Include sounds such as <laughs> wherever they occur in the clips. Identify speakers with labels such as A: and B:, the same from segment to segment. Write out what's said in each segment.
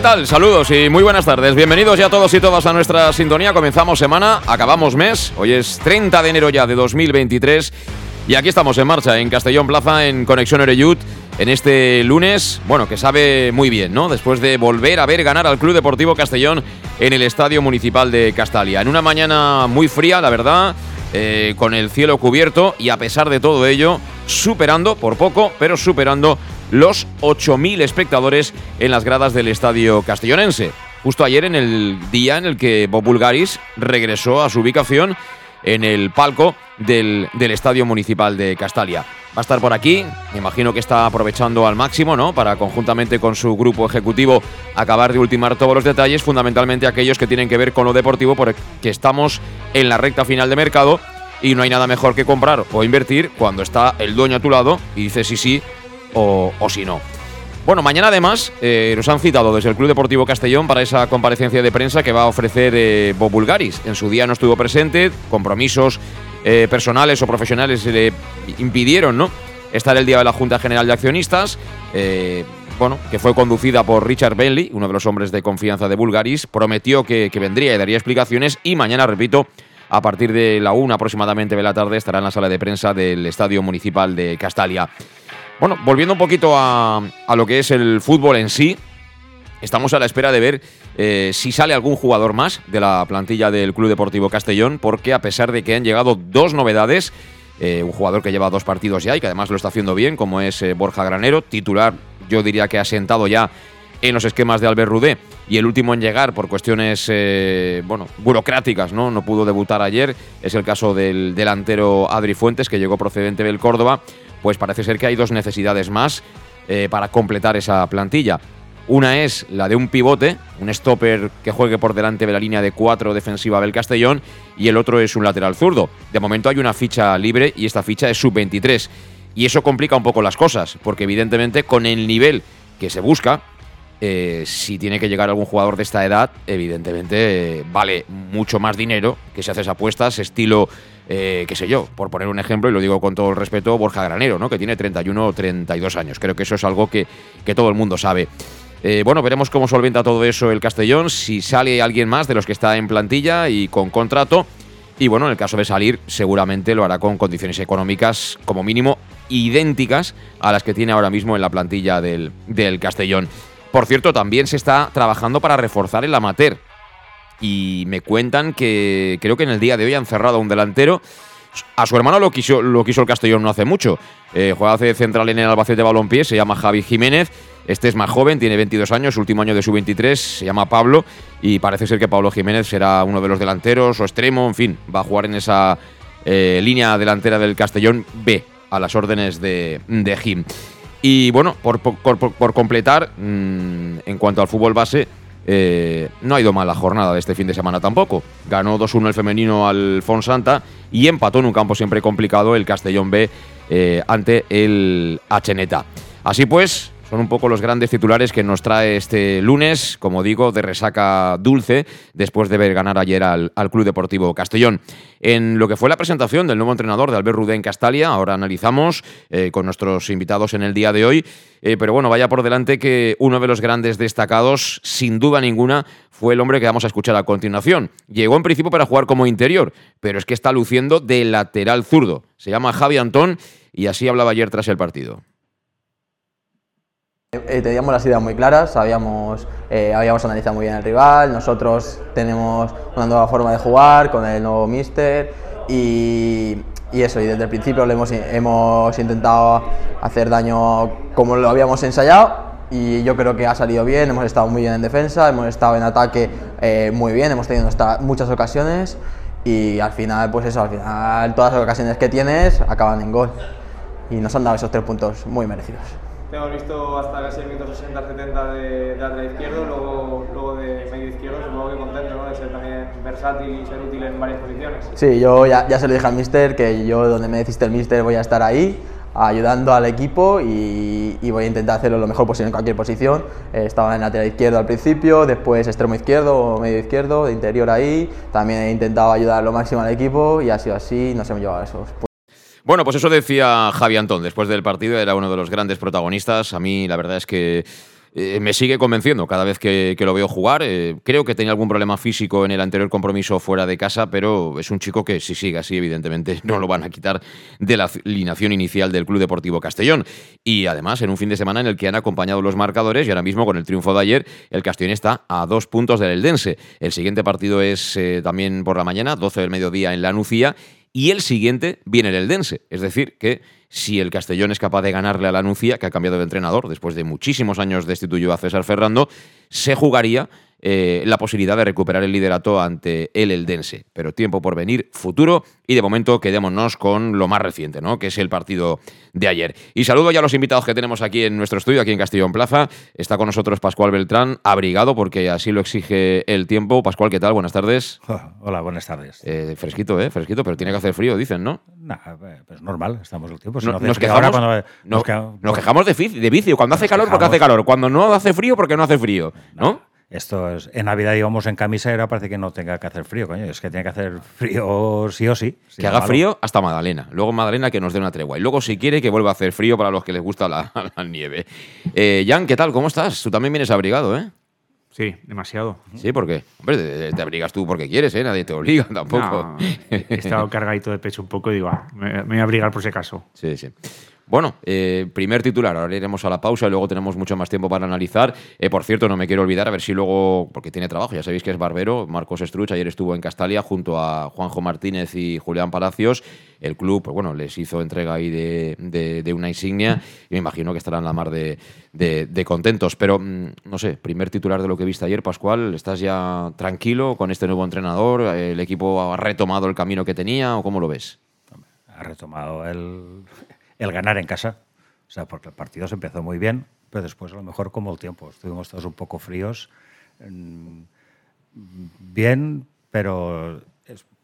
A: ¿Qué tal? Saludos y muy buenas tardes. Bienvenidos ya todos y todas a nuestra sintonía. Comenzamos semana, acabamos mes. Hoy es 30 de enero ya de 2023 y aquí estamos en marcha en Castellón Plaza en Conexión Ereyut en este lunes, bueno, que sabe muy bien, ¿no? Después de volver a ver ganar al Club Deportivo Castellón en el Estadio Municipal de Castalia. En una mañana muy fría, la verdad, eh, con el cielo cubierto y a pesar de todo ello, superando, por poco, pero superando los 8.000 espectadores en las gradas del estadio castellonense. Justo ayer en el día en el que Bob Bulgaris regresó a su ubicación en el palco del, del, Estadio Municipal de Castalia. Va a estar por aquí, me imagino que está aprovechando al máximo, ¿no? Para conjuntamente con su grupo ejecutivo acabar de ultimar todos los detalles, fundamentalmente aquellos que tienen que ver con lo deportivo, porque estamos en la recta final de mercado y no hay nada mejor que comprar o invertir cuando está el dueño a tu lado y dice sí, sí, o, si no. Bueno, mañana además eh, nos han citado desde el Club Deportivo Castellón para esa comparecencia de prensa que va a ofrecer eh, Bob Bulgaris. En su día no estuvo presente, compromisos eh, personales o profesionales le impidieron ¿no? estar el día de la Junta General de Accionistas. bueno, que fue conducida por Richard Bentley, uno de los hombres de confianza de Bulgaris, prometió que, que vendría y daría explicaciones y mañana, repito, a partir de la una aproximadamente de la tarde estará en la sala de prensa del Estadio Municipal de Castalia. Bueno, volviendo un poquito a, lo que es el fútbol en sí, estamos a la espera de ver eh, si sale algún jugador más de la plantilla del Club Deportivo Castellón, porque a pesar de que han llegado dos novedades, eh, un jugador que lleva dos partidos ya y que además lo está haciendo bien, como es eh, Borja Granero, titular, yo diría que ha sentado ya en los esquemas de Albert Rudé y el último en llegar por cuestiones bueno, burocráticas, ¿no? No pudo debutar ayer. Es el caso del delantero Adri Fuentes, que llegó procedente del Córdoba pues parece ser que hay dos necesidades más eh, para completar esa plantilla. Una es la de un pivote, un stopper que juegue por delante de la línea de cuatro defensiva del Castellón, y el otro es un lateral zurdo. De momento hay una ficha libre y esta ficha es sub-23. Y eso complica un poco las cosas, porque evidentemente con el nivel que se busca, eh, si tiene que llegar algún jugador de esta edad, evidentemente eh, vale mucho más dinero que si haces apuestas estilo eh, qué sé yo, por poner un ejemplo, y lo digo con todo el respeto, Borja Granero, ¿no? que tiene 31 o 32 años. Creo que eso es algo que, todo el mundo sabe. Eh, bueno, veremos cómo solventa todo eso el Castellón, si sale alguien más de los que está en plantilla y con contrato. Y bueno, en el caso de salir, seguramente lo hará con condiciones económicas como mínimo idénticas a las que tiene ahora mismo en la plantilla del, del Castellón. Por cierto, también se está trabajando para reforzar el amateur y me cuentan que creo que en el día de hoy han cerrado a un delantero. A su hermano lo quiso, lo quiso el Castellón no hace mucho. Eh, juega hace central en el Albacete Balompié, se llama Javi Jiménez. Este es más joven, tiene 22 años, último año de su 23, se llama Pablo y parece ser que Pablo Jiménez será uno de los delanteros o extremo, en fin, va a jugar en esa eh, línea delantera del Castellón B, a las órdenes de, de Jim. Y bueno, por, por, completar, mm, en cuanto al fútbol base, eh, no ha ido mal la jornada de este fin de semana tampoco. Ganó 2-1 el femenino al Fonsanta y empató en un campo siempre complicado el Castellón B eh, ante el Acheneta. Así pues, son un poco los grandes titulares que nos trae este lunes, como digo, de resaca dulce, después de ver ganar ayer al, Club Deportivo Castellón. En lo que fue la presentación del nuevo entrenador de Albert Rudén Castalia, ahora analizamos eh, con nuestros invitados en el día de hoy. Eh, pero bueno, vaya por delante que uno de los grandes destacados, sin duda ninguna, fue el hombre que vamos a escuchar a continuación. Llegó en principio para jugar como interior, pero es que está luciendo de lateral zurdo. Se llama Javi Antón y así hablaba ayer tras el partido.
B: Eh, teníamos las ideas muy claras, sabíamos, eh, habíamos analizado muy bien el rival, nosotros tenemos una nueva forma de jugar con el nuevo míster y eso, y desde el principio lo hemos, intentado hacer daño como lo habíamos ensayado y yo creo que ha salido bien, hemos estado muy bien en defensa, hemos estado en ataque eh, muy bien, hemos tenido muchas ocasiones y al final, pues eso, al final todas las ocasiones que tienes acaban en gol y nos han dado esos tres puntos muy merecidos.
C: Te hemos visto hasta casi el minuto 60-70 de, de lateral izquierdo, luego, luego de medio izquierdo, supongo que contento ¿no? de ser también versátil y ser útil en varias posiciones.
B: Sí, yo ya, ya se lo dije al mister que yo donde me deciste el mister voy a estar ahí ayudando al equipo y, voy a intentar hacerlo lo mejor posible en cualquier posición. Eh, estaba en lateral izquierdo al principio, después extremo izquierdo o medio izquierdo, de interior ahí. También he intentado ayudar lo máximo al equipo y ha sido así, no se me llevado a esos.
A: Bueno, pues eso decía Javi Antón después del partido, era uno de los grandes protagonistas. A mí la verdad es que eh, me sigue convenciendo cada vez que, lo veo jugar. Eh, creo que tenía algún problema físico en el anterior compromiso fuera de casa, pero es un chico que si sigue así, evidentemente <laughs> no lo van a quitar de la alineación inicial del Club Deportivo Castellón. Y además, en un fin de semana en el que han acompañado los marcadores y ahora mismo con el triunfo de ayer, el Castellón está a dos puntos del Eldense. El siguiente partido es eh, también por la mañana, 12 del mediodía en La Nucía, y el siguiente viene el Eldense. Es decir, que si el Castellón es capaz de ganarle a la Nucía, que ha cambiado de entrenador después de muchísimos años destituyó a César Ferrando, se jugaría eh, la posibilidad de recuperar el liderato ante el Eldense. Pero tiempo por venir, futuro, y de momento quedémonos con lo más reciente, ¿no? que es el partido de ayer. Y saludo ya a los invitados que tenemos aquí en nuestro estudio, aquí en Castellón Plaza. Está con nosotros Pascual Beltrán, abrigado porque así lo exige el tiempo. Pascual, ¿qué tal? Buenas tardes. <laughs>
D: Hola, buenas tardes.
A: Eh, fresquito, ¿eh? Fresquito, pero tiene que hacer frío, dicen, ¿no?
D: Eh, pues normal, estamos el tiempo.
A: nos, quejamos, nos, quejamos de, de, vicio. Cuando hace calor, porque hace calor. Cuando no hace frío, porque no hace frío, ¿no?
D: Esto es, en Navidad íbamos en camisa y ahora parece que no tenga que hacer frío, coño. Es que tiene que hacer frío sí o sí.
A: Que haga frío hasta Magdalena. Luego Magdalena que nos dé una tregua. Y luego, si quiere, que vuelva a hacer frío para los que les gusta la, <laughs> nieve. Eh, Jan, ¿qué tal? ¿Cómo estás? Tú también vienes abrigado, ¿eh?
E: Sí, demasiado.
A: Sí, ¿por qué? Hombre, te, abrigas tú porque quieres, ¿eh? Nadie te obliga tampoco.
E: he estado cargadito de pecho un poco y digo, ah, me, me voy a abrigar por ese caso.
A: Sí, sí. Bueno, eh, primer titular, ahora iremos a la pausa y luego tenemos mucho más tiempo para analizar. Eh, por cierto, no me quiero olvidar, a ver si luego, porque tiene trabajo, ya sabéis que es barbero, Marcos Estruch, ayer estuvo en Castalia junto a Juanjo Martínez y Julián Palacios. El club, pues bueno, les hizo entrega ahí de, una insignia y me imagino que estarán la mar de, contentos. Pero, mm, no sé, primer titular de lo que viste ayer, Pascual, ¿estás ya tranquilo con este nuevo entrenador? ¿El equipo ha retomado el camino que tenía o cómo lo ves?
D: Ha retomado el el ganar en casa. O sea, porque el partido se empezó muy bien, pero después a lo mejor como el tiempo. Estuvimos todos un poco fríos. Mm, bien, pero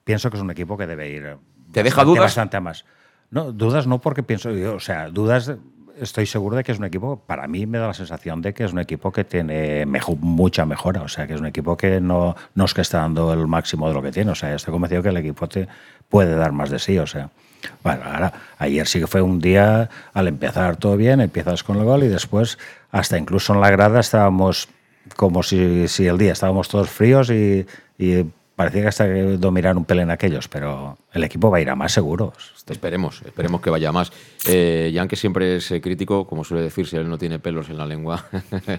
D: pienso que es un equipo que debe ir.
A: ¿Te deja dudas?
D: Bastante más. No, dudas no porque pienso, o sea, dudas estoy seguro de que es un equipo, para mí me da la sensación de que es un equipo que tiene mucha mejora, o sea, que es un equipo que no, no es que está dando el máximo de lo que tiene, o sea, estoy convencido que el equipo te puede dar más de sí, o sea. Bueno, ahora, ayer sí que fue un día, al empezar todo bien, empiezas con el gol y después, hasta incluso en la grada, estábamos como si, si el día estábamos todos fríos y, y parecía que hasta que dominar un pelín aquellos, pero el equipo va a ir a más seguro.
A: Esperemos, esperemos que vaya a más. Eh, Jan, que siempre es eh, crítico, como suele decir, si él no tiene pelos en la lengua,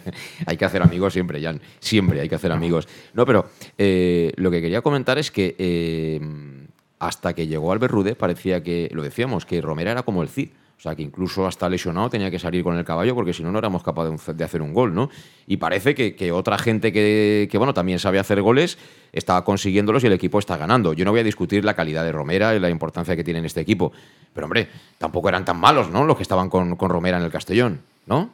A: <laughs> hay que hacer amigos siempre, Jan, siempre hay que hacer amigos. No, pero eh, lo que quería comentar es que eh, hasta que llegó Albert Rude parecía que, lo decíamos, que Romera era como el Cid. O sea, que incluso hasta lesionado tenía que salir con el caballo porque si no, no éramos capaces de hacer un gol, ¿no? Y parece que, otra gente que, bueno, también sabe hacer goles está consiguiéndolos y el equipo está ganando. Yo no voy a discutir la calidad de Romera y la importancia que tiene en este equipo. Pero, hombre, tampoco eran tan malos, ¿no? Los que estaban con, Romera en el Castellón, ¿no?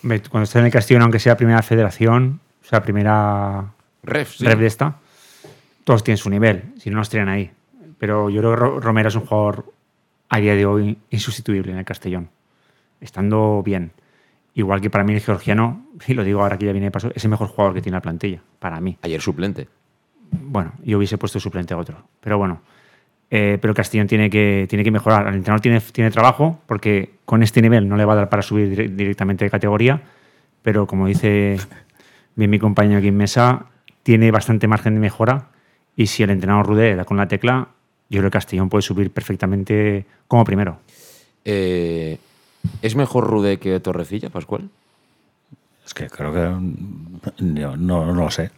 E: Cuando está en el Castellón, aunque sea primera federación, o sea, primera
A: ref,
E: ref de esta, todos tienen su nivel, si no nos tiran ahí. Pero yo creo que Romera es un jugador a día de hoy insustituible en el Castellón, estando bien. Igual que para mí el georgiano, y lo digo ahora que ya viene de paso, es el mejor jugador que tiene la plantilla, para mí.
A: Ayer suplente.
E: Bueno, yo hubiese puesto suplente a otro, pero bueno. Eh, pero Castellón tiene que, tiene que mejorar. El entrenador tiene, tiene trabajo porque con este nivel no le va a dar para subir directamente de categoría, pero como dice <laughs> bien mi compañero aquí en mesa, tiene bastante margen de mejora y si el entrenador Rude da con la tecla, yo creo que Castellón puede subir perfectamente como primero.
A: Eh, ¿Es mejor Rude que Torrecilla, Pascual?
D: Es que creo que no, no, lo sé.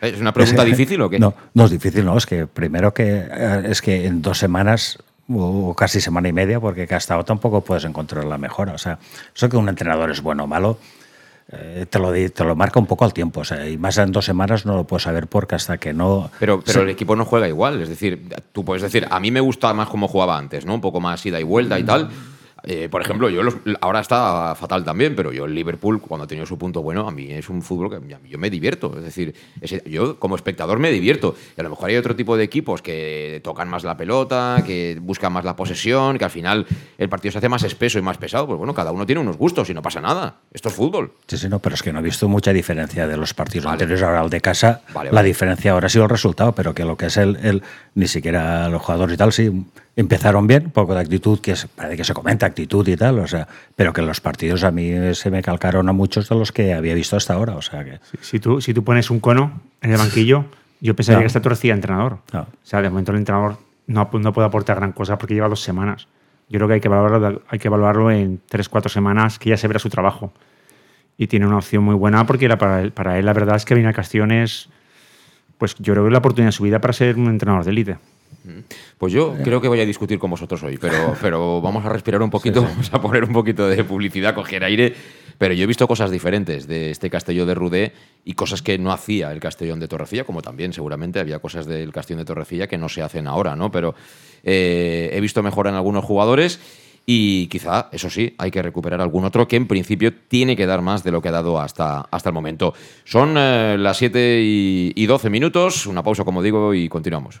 A: ¿Es una pregunta difícil o qué?
D: No, no es difícil, no. Es que primero que eh, es que en dos semanas o casi semana y media, porque que ha estado tampoco puedes encontrar la mejora. O sea, eso que un entrenador es bueno o malo, eh, te, lo, te lo marca un poco al tiempo. O sea, y más en dos semanas no lo puedes saber porque hasta que no.
A: Pero, pero el equipo no juega igual. Es decir, tú puedes decir, a mí me gusta más como jugaba antes, ¿no? Un poco más ida y vuelta y tal. Eh, por ejemplo, yo ahora está fatal también, pero yo el Liverpool, cuando ha tenido su punto bueno, a mí es un fútbol que yo me divierto. Es decir, yo como espectador me divierto. Y a lo mejor hay otro tipo de equipos que tocan más la pelota, que buscan más la posesión, que al final el partido se hace más espeso y más pesado. Pues bueno, cada uno tiene unos gustos y no pasa nada. Esto es fútbol.
D: Sí, sí, no, pero es que no he visto mucha diferencia de los partidos anteriores ahora al de casa. la diferencia ahora ha sido el resultado, pero que lo que es el, el ni siquiera los jugadores y tal, sí empezaron bien, poco de actitud, que parece que se comenta actitud y tal, o sea, pero que los partidos a mí se me calcaron a muchos de los que había visto hasta ahora, o sea que...
E: Si, tú, si tú pones un cono en el banquillo, yo pensaría que está torcida entrenador. O sea, de momento el entrenador no, no puede aportar gran cosa porque lleva dos semanas. Yo creo que hay que evaluarlo, hay que evaluarlo en tres, cuatro semanas, que ya se verá su trabajo. Y tiene una opción muy buena porque para, él, para él la verdad es que viene a Castiones, pues yo creo que es la oportunidad de su vida para ser un entrenador de élite.
A: Pues yo creo que voy a discutir con vosotros hoy, pero, <laughs> pero vamos a respirar un poquito, vamos a poner un poquito de publicidad, coger aire. Pero yo he visto cosas diferentes de este Castellón de Rudé y cosas que no hacía el Castellón de Torrecilla, como también seguramente había cosas del Castellón de Torrecilla que no se hacen ahora, ¿no? Pero eh, he visto mejora en algunos jugadores y quizá, eso sí, hay que recuperar algún otro que en principio tiene que dar más de lo que ha dado hasta, hasta el momento. Son eh, las 7 y, y 12 minutos, una pausa como digo y continuamos.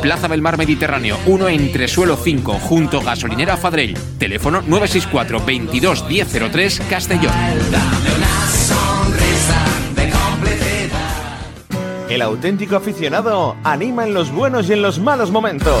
F: Plaza del Mar Mediterráneo, 1 entre suelo 5 junto gasolinera Fadrell. Teléfono teléfono 964 22 1003 Castellón.
G: El auténtico aficionado anima en los buenos y en los malos momentos.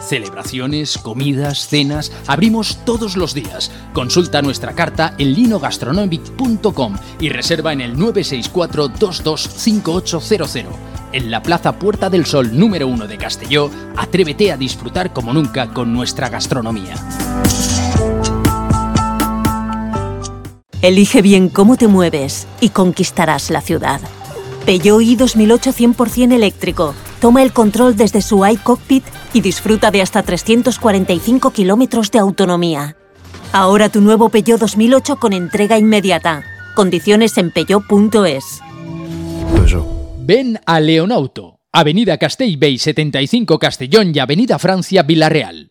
H: Celebraciones, comidas, cenas, abrimos todos los días. Consulta nuestra carta en linogastronomic.com y reserva en el 964 225800. En la Plaza Puerta del Sol número 1 de Castelló, atrévete a disfrutar como nunca con nuestra gastronomía.
I: Elige bien cómo te mueves y conquistarás la ciudad. Peugeot i 2008 100% eléctrico. Toma el control desde su iCockpit y disfruta de hasta 345 kilómetros de autonomía. Ahora tu nuevo Peugeot 2008 con entrega inmediata. Condiciones en peugeot.es.
H: Ven a Leonauto, Avenida Castellbey 75 Castellón y Avenida Francia Villarreal.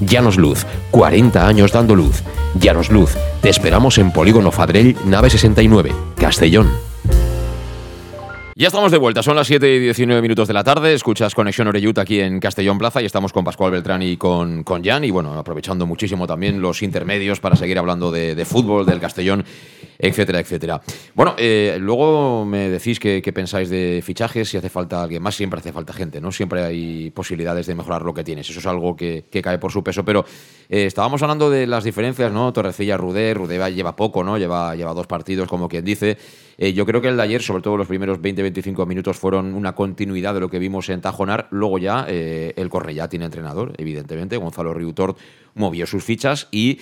J: Llanos Luz, 40 años dando luz. Llanos Luz, te esperamos en Polígono Fadrell, nave 69, Castellón.
A: Ya estamos de vuelta, son las 7 y 19 minutos de la tarde, escuchas Conexión Oreyut aquí en Castellón Plaza y estamos con Pascual Beltrán y con, con Jan y bueno, aprovechando muchísimo también los intermedios para seguir hablando de, de fútbol, del Castellón, etcétera, etcétera. Bueno, eh, luego me decís que pensáis de fichajes, si hace falta alguien más, siempre hace falta gente, ¿no? Siempre hay posibilidades de mejorar lo que tienes, eso es algo que, que cae por su peso, pero eh, estábamos hablando de las diferencias, ¿no? Torrecilla, Rudé, Rudé lleva poco, ¿no? Lleva, lleva dos partidos, como quien dice. Eh, yo creo que el de ayer, sobre todo los primeros 20-25 minutos, fueron una continuidad de lo que vimos en Tajonar. Luego ya eh, el Cornellá tiene entrenador, evidentemente. Gonzalo Riutort movió sus fichas y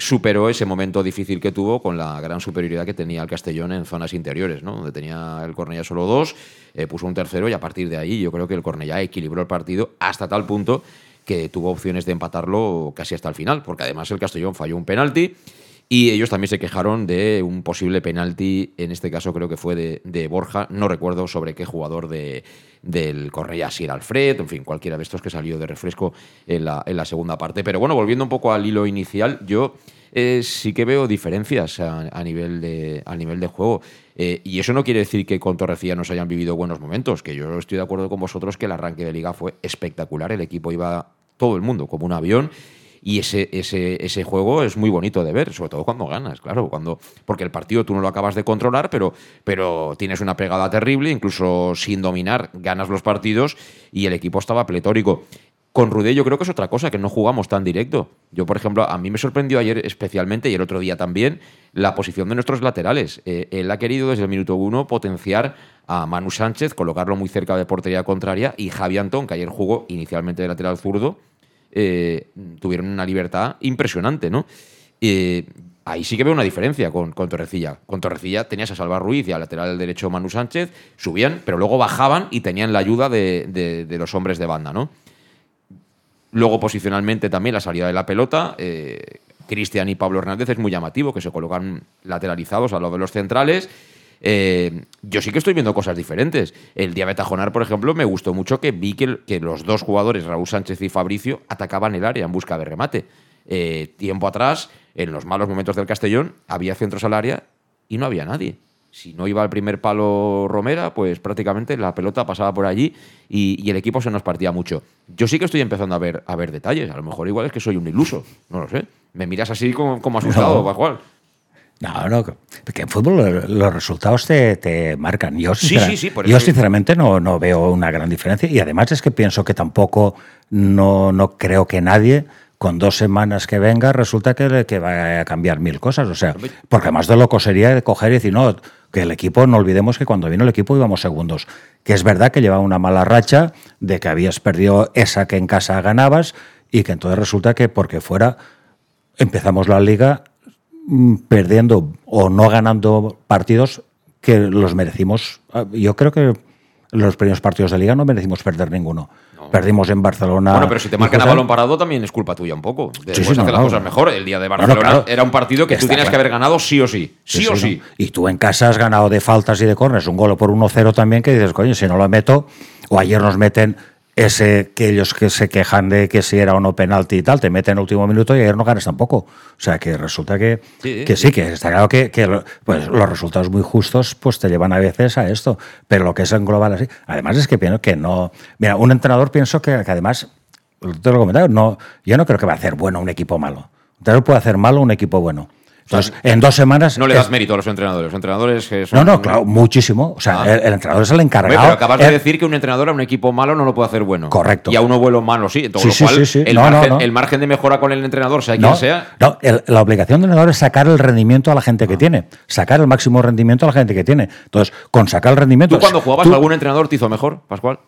A: superó ese momento difícil que tuvo con la gran superioridad que tenía el Castellón en zonas interiores, ¿no? donde tenía el Cornellá solo dos, puso un tercero y a partir de ahí yo creo que el Cornellá equilibró el partido hasta tal punto que tuvo opciones de empatarlo casi hasta el final, porque además el Castellón falló un penalti Y ellos también se quejaron de un posible penalti, en este caso creo que fue de, de Borja, no recuerdo sobre qué jugador de, del Correa, si era Alfred, en fin, cualquiera de estos que salió de refresco en la, en la segunda parte. Pero bueno, volviendo un poco al hilo inicial, yo eh, sí que veo diferencias a, nivel, de, a nivel de juego. Eh, y eso no quiere decir que con Torrecilla no se hayan vivido buenos momentos, que yo estoy de acuerdo con vosotros que el arranque de liga fue espectacular, el equipo iba todo el mundo como un avión y ese, ese, ese juego es muy bonito de ver, sobre todo cuando ganas, claro, cuando porque el partido tú no lo acabas de controlar, pero, pero tienes una pegada terrible, incluso sin dominar ganas los partidos y el equipo estaba pletórico. Con Rudé yo creo que es otra cosa, que no jugamos tan directo. Yo, por ejemplo, a mí me sorprendió ayer especialmente y el otro día también la posición de nuestros laterales. Eh, él ha querido desde el minuto uno potenciar a Manu Sánchez, colocarlo muy cerca de portería contraria y Javi Antón, que ayer jugó inicialmente de lateral zurdo, eh, tuvieron una libertad impresionante, ¿no? Eh, ahí sí que veo una diferencia con, Torrecilla. Con Torrecilla tenías a Salva Ruiz y al lateral derecho Manu Sánchez, subían, pero luego bajaban y tenían la ayuda de los hombres de banda, ¿no? Luego, posicionalmente, también la salida de la pelota. Eh, Cristian y Pablo Hernández es muy llamativo, que se colocan lateralizados a lo de los centrales. Eh, yo sí que estoy viendo cosas diferentes. El día de Tajonar, por ejemplo, me gustó mucho que vi que, que, los dos jugadores, Raúl Sánchez y Fabricio, atacaban el área en busca de remate. Eh, tiempo atrás, en los malos momentos del Castellón, había centros al área y no había nadie. Si no iba al primer palo Romera, pues prácticamente la pelota pasaba por allí y, y, el equipo se nos partía mucho. Yo sí que estoy empezando a ver, a ver detalles. A lo mejor igual es que soy un iluso. No lo sé. Me miras así como, como asustado, no. Pascual.
D: No, no, porque en fútbol los resultados te, te marcan. Yo,
A: sí, sí, sí,
D: yo sinceramente no, no, veo una gran diferencia y además es que pienso que tampoco, no, no creo que nadie con dos semanas que venga resulta que, que va a cambiar mil cosas. O sea, porque más de loco sería de coger y decir, no, que el equipo, no olvidemos que cuando vino el equipo íbamos segundos. Que es verdad que llevaba una mala racha de que habías perdido esa que en casa ganabas y que entonces resulta que porque fuera empezamos la liga perdiendo o no ganando partidos que los merecimos. Ah, yo creo que los primeros partidos de liga no merecimos perder ninguno. No. Perdimos en Barcelona.
A: Bueno, pero si te marcan a balón parado también es culpa tuya un poco. Debemos sí, sí, no, hacer las cosas mejor. El día de Barcelona claro. era un partido que Está tú tienes claro. que haber ganado sí o sí. Sí, o sí.
D: Y tú en casa has ganado de faltas y de cornes un gol por 1-0 también que dices, coño, si no lo meto, o ayer nos meten ese que ellos que se quejan de que si era o no penalti y tal, te meten en el último minuto y ayer no ganas tampoco. O sea que resulta que sí, que, sí, que está claro que, que pues, los resultados muy justos pues te llevan a veces a esto. Pero lo que es en global así. Además es que pienso que no. Mira, un entrenador pienso que, que además, te lo he comentado, no, yo no creo que va a hacer bueno un equipo malo. Un entrenador puede hacer malo un equipo bueno. Entonces, en dos semanas.
A: No le das es... mérito a los entrenadores. Los entrenadores que son...
D: No, no, claro, muchísimo. O sea, ah. el, el, entrenador es el encargado.
A: Pero acabas de decir que un entrenador a un equipo malo no lo puede hacer bueno.
D: Correcto.
A: Y a uno bueno malo sí. Todo
D: sí,
A: lo cual,
D: sí, sí,
A: el,
D: no,
A: margen,
D: no, no.
A: el, margen, de mejora con el entrenador, sea quien sea.
D: No, la obligación del entrenador es sacar el rendimiento a la gente que
A: Ah.
D: tiene. Sacar el máximo rendimiento a la gente que tiene. Entonces, con sacar el rendimiento.
A: ¿Tú cuando jugabas
D: tú,
A: algún entrenador te hizo mejor, Pascual?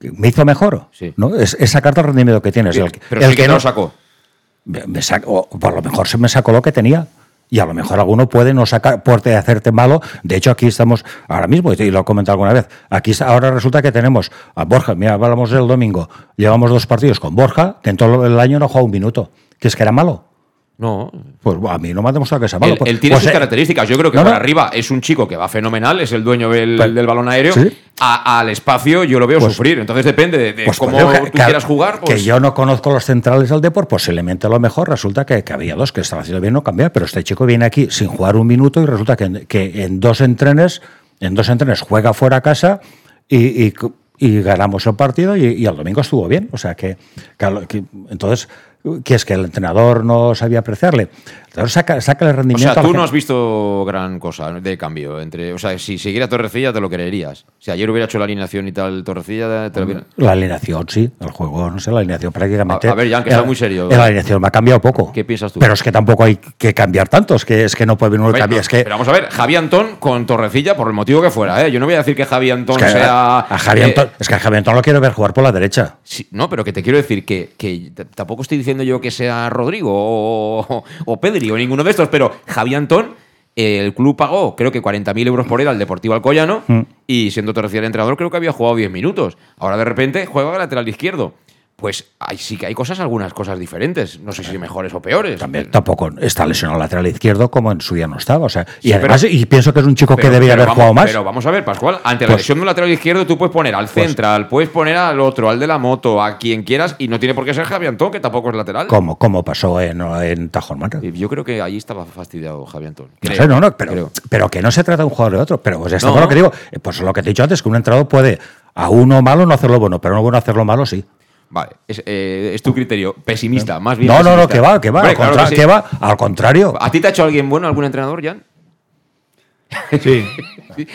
D: ¿Me hizo mejor?
A: Sí.
D: ¿no? Es, es sacarte el rendimiento que tienes.
A: Pero
D: el
A: que, no lo sacó.
D: Me o por lo mejor se me sacó lo que tenía. Y a lo mejor alguno puede no sacar, puede hacerte malo. De hecho, aquí estamos ahora mismo, y lo he comentado alguna vez, aquí ahora resulta que tenemos a Borja, mira, hablamos del domingo, llevamos dos partidos con Borja, que en todo el año no juega un minuto, que es que era malo.
A: No.
D: Pues a mí no me ha demostrado que sea malo.
A: Él, él tiene
D: pues,
A: sus
D: eh,
A: características. Yo creo que
D: no,
A: por
D: no.
A: arriba es un chico que va fenomenal, es el dueño del, del balón aéreo.
D: ¿Sí?
A: A- al espacio yo lo veo
D: Pues-
A: sufrir. Entonces depende de, de
D: Pues
A: cómo
D: que-
A: tú
D: que-
A: quieras jugar. Pues,
D: Que yo no conozco los centrales del Depor, posiblemente a lo mejor resulta que, que había dos que estaban haciendo bien no cambiar, pero este chico viene aquí sin jugar un minuto y resulta que, en- que en dos entrenes, en dos entrenes juega fuera a casa y, y- y ganamos el partido y, y el domingo estuvo bien. O sea que- entonces, que es que el entrenador no sabía apreciarle. Saca, saca el
A: o
D: rendimiento.
A: sea,
D: a la
A: tú no has visto gran cosa de cambio. entre O sea, si siguiera Torrecilla te lo creerías. Si ayer hubiera hecho la alineación y tal, Torrecilla te lo hubiera...
D: La alineación, sí, el juego, no sé, la alineación prácticamente.
A: A- a ver, Jan, que sea muy serio.
D: La alineación me ha cambiado poco.
A: ¿Qué piensas tú?
D: Pero es que tampoco hay que cambiar tanto, es que, es que no puede venir uno
A: no,
D: Es que,
A: Pero vamos a ver, Javi Antón con Torrecilla por el motivo que fuera. ¿eh? Yo no voy a decir que Javi Antón
D: es que
A: sea.
D: a, Javi
A: eh,
D: Antón, es que a Javi Antón lo quiero ver jugar por la derecha.
A: Sí, no, pero que te quiero decir que, que tampoco estoy diciendo yo que sea Rodrigo o, o Pedri o ninguno de estos, pero Javi Antón, el club pagó creo que 40.000 euros por él al Deportivo Alcoyano
D: Mm.
A: y siendo el entrenador creo que había jugado 10 minutos. Ahora de repente juega de lateral izquierdo. Pues ahí sí que hay cosas, algunas cosas diferentes. No sé si mejores o peores.
D: También tampoco está lesionado lateral izquierdo como en su día no estaba. O sea, y
A: Sí,
D: además,
A: pero-
D: y pienso que es un chico que
A: Pero-
D: debería haber
A: vamos-
D: jugado más.
A: Pero vamos a ver, Pascual, ante la
D: Pues-
A: lesión de un lateral izquierdo tú puedes poner al central, puedes poner al otro, al de la moto, a quien quieras, y no tiene por qué ser Javi Antón, que tampoco es lateral.
D: como, como pasó en, en Tajón
A: Yo creo que ahí estaba fastidiado Javi Antón.
D: No sé, no, no, pero,
A: creo.
D: pero que no se trata de un jugador de otro. Pero pues esto
A: No.
D: lo que digo. Eh, Pues lo que te he dicho antes, que un entrenador puede a uno malo no hacerlo bueno, pero a uno bueno hacerlo malo sí.
A: Vale, es, eh, es tu criterio. Pesimista, más bien.
D: No, no, no, que va, que va.
A: Hombre,
D: al,
A: claro
D: contra-
A: que
D: que
A: sí.
D: va, al contrario.
A: ¿A ti te ha hecho alguien bueno, algún entrenador, Jan? <laughs>
E: Sí.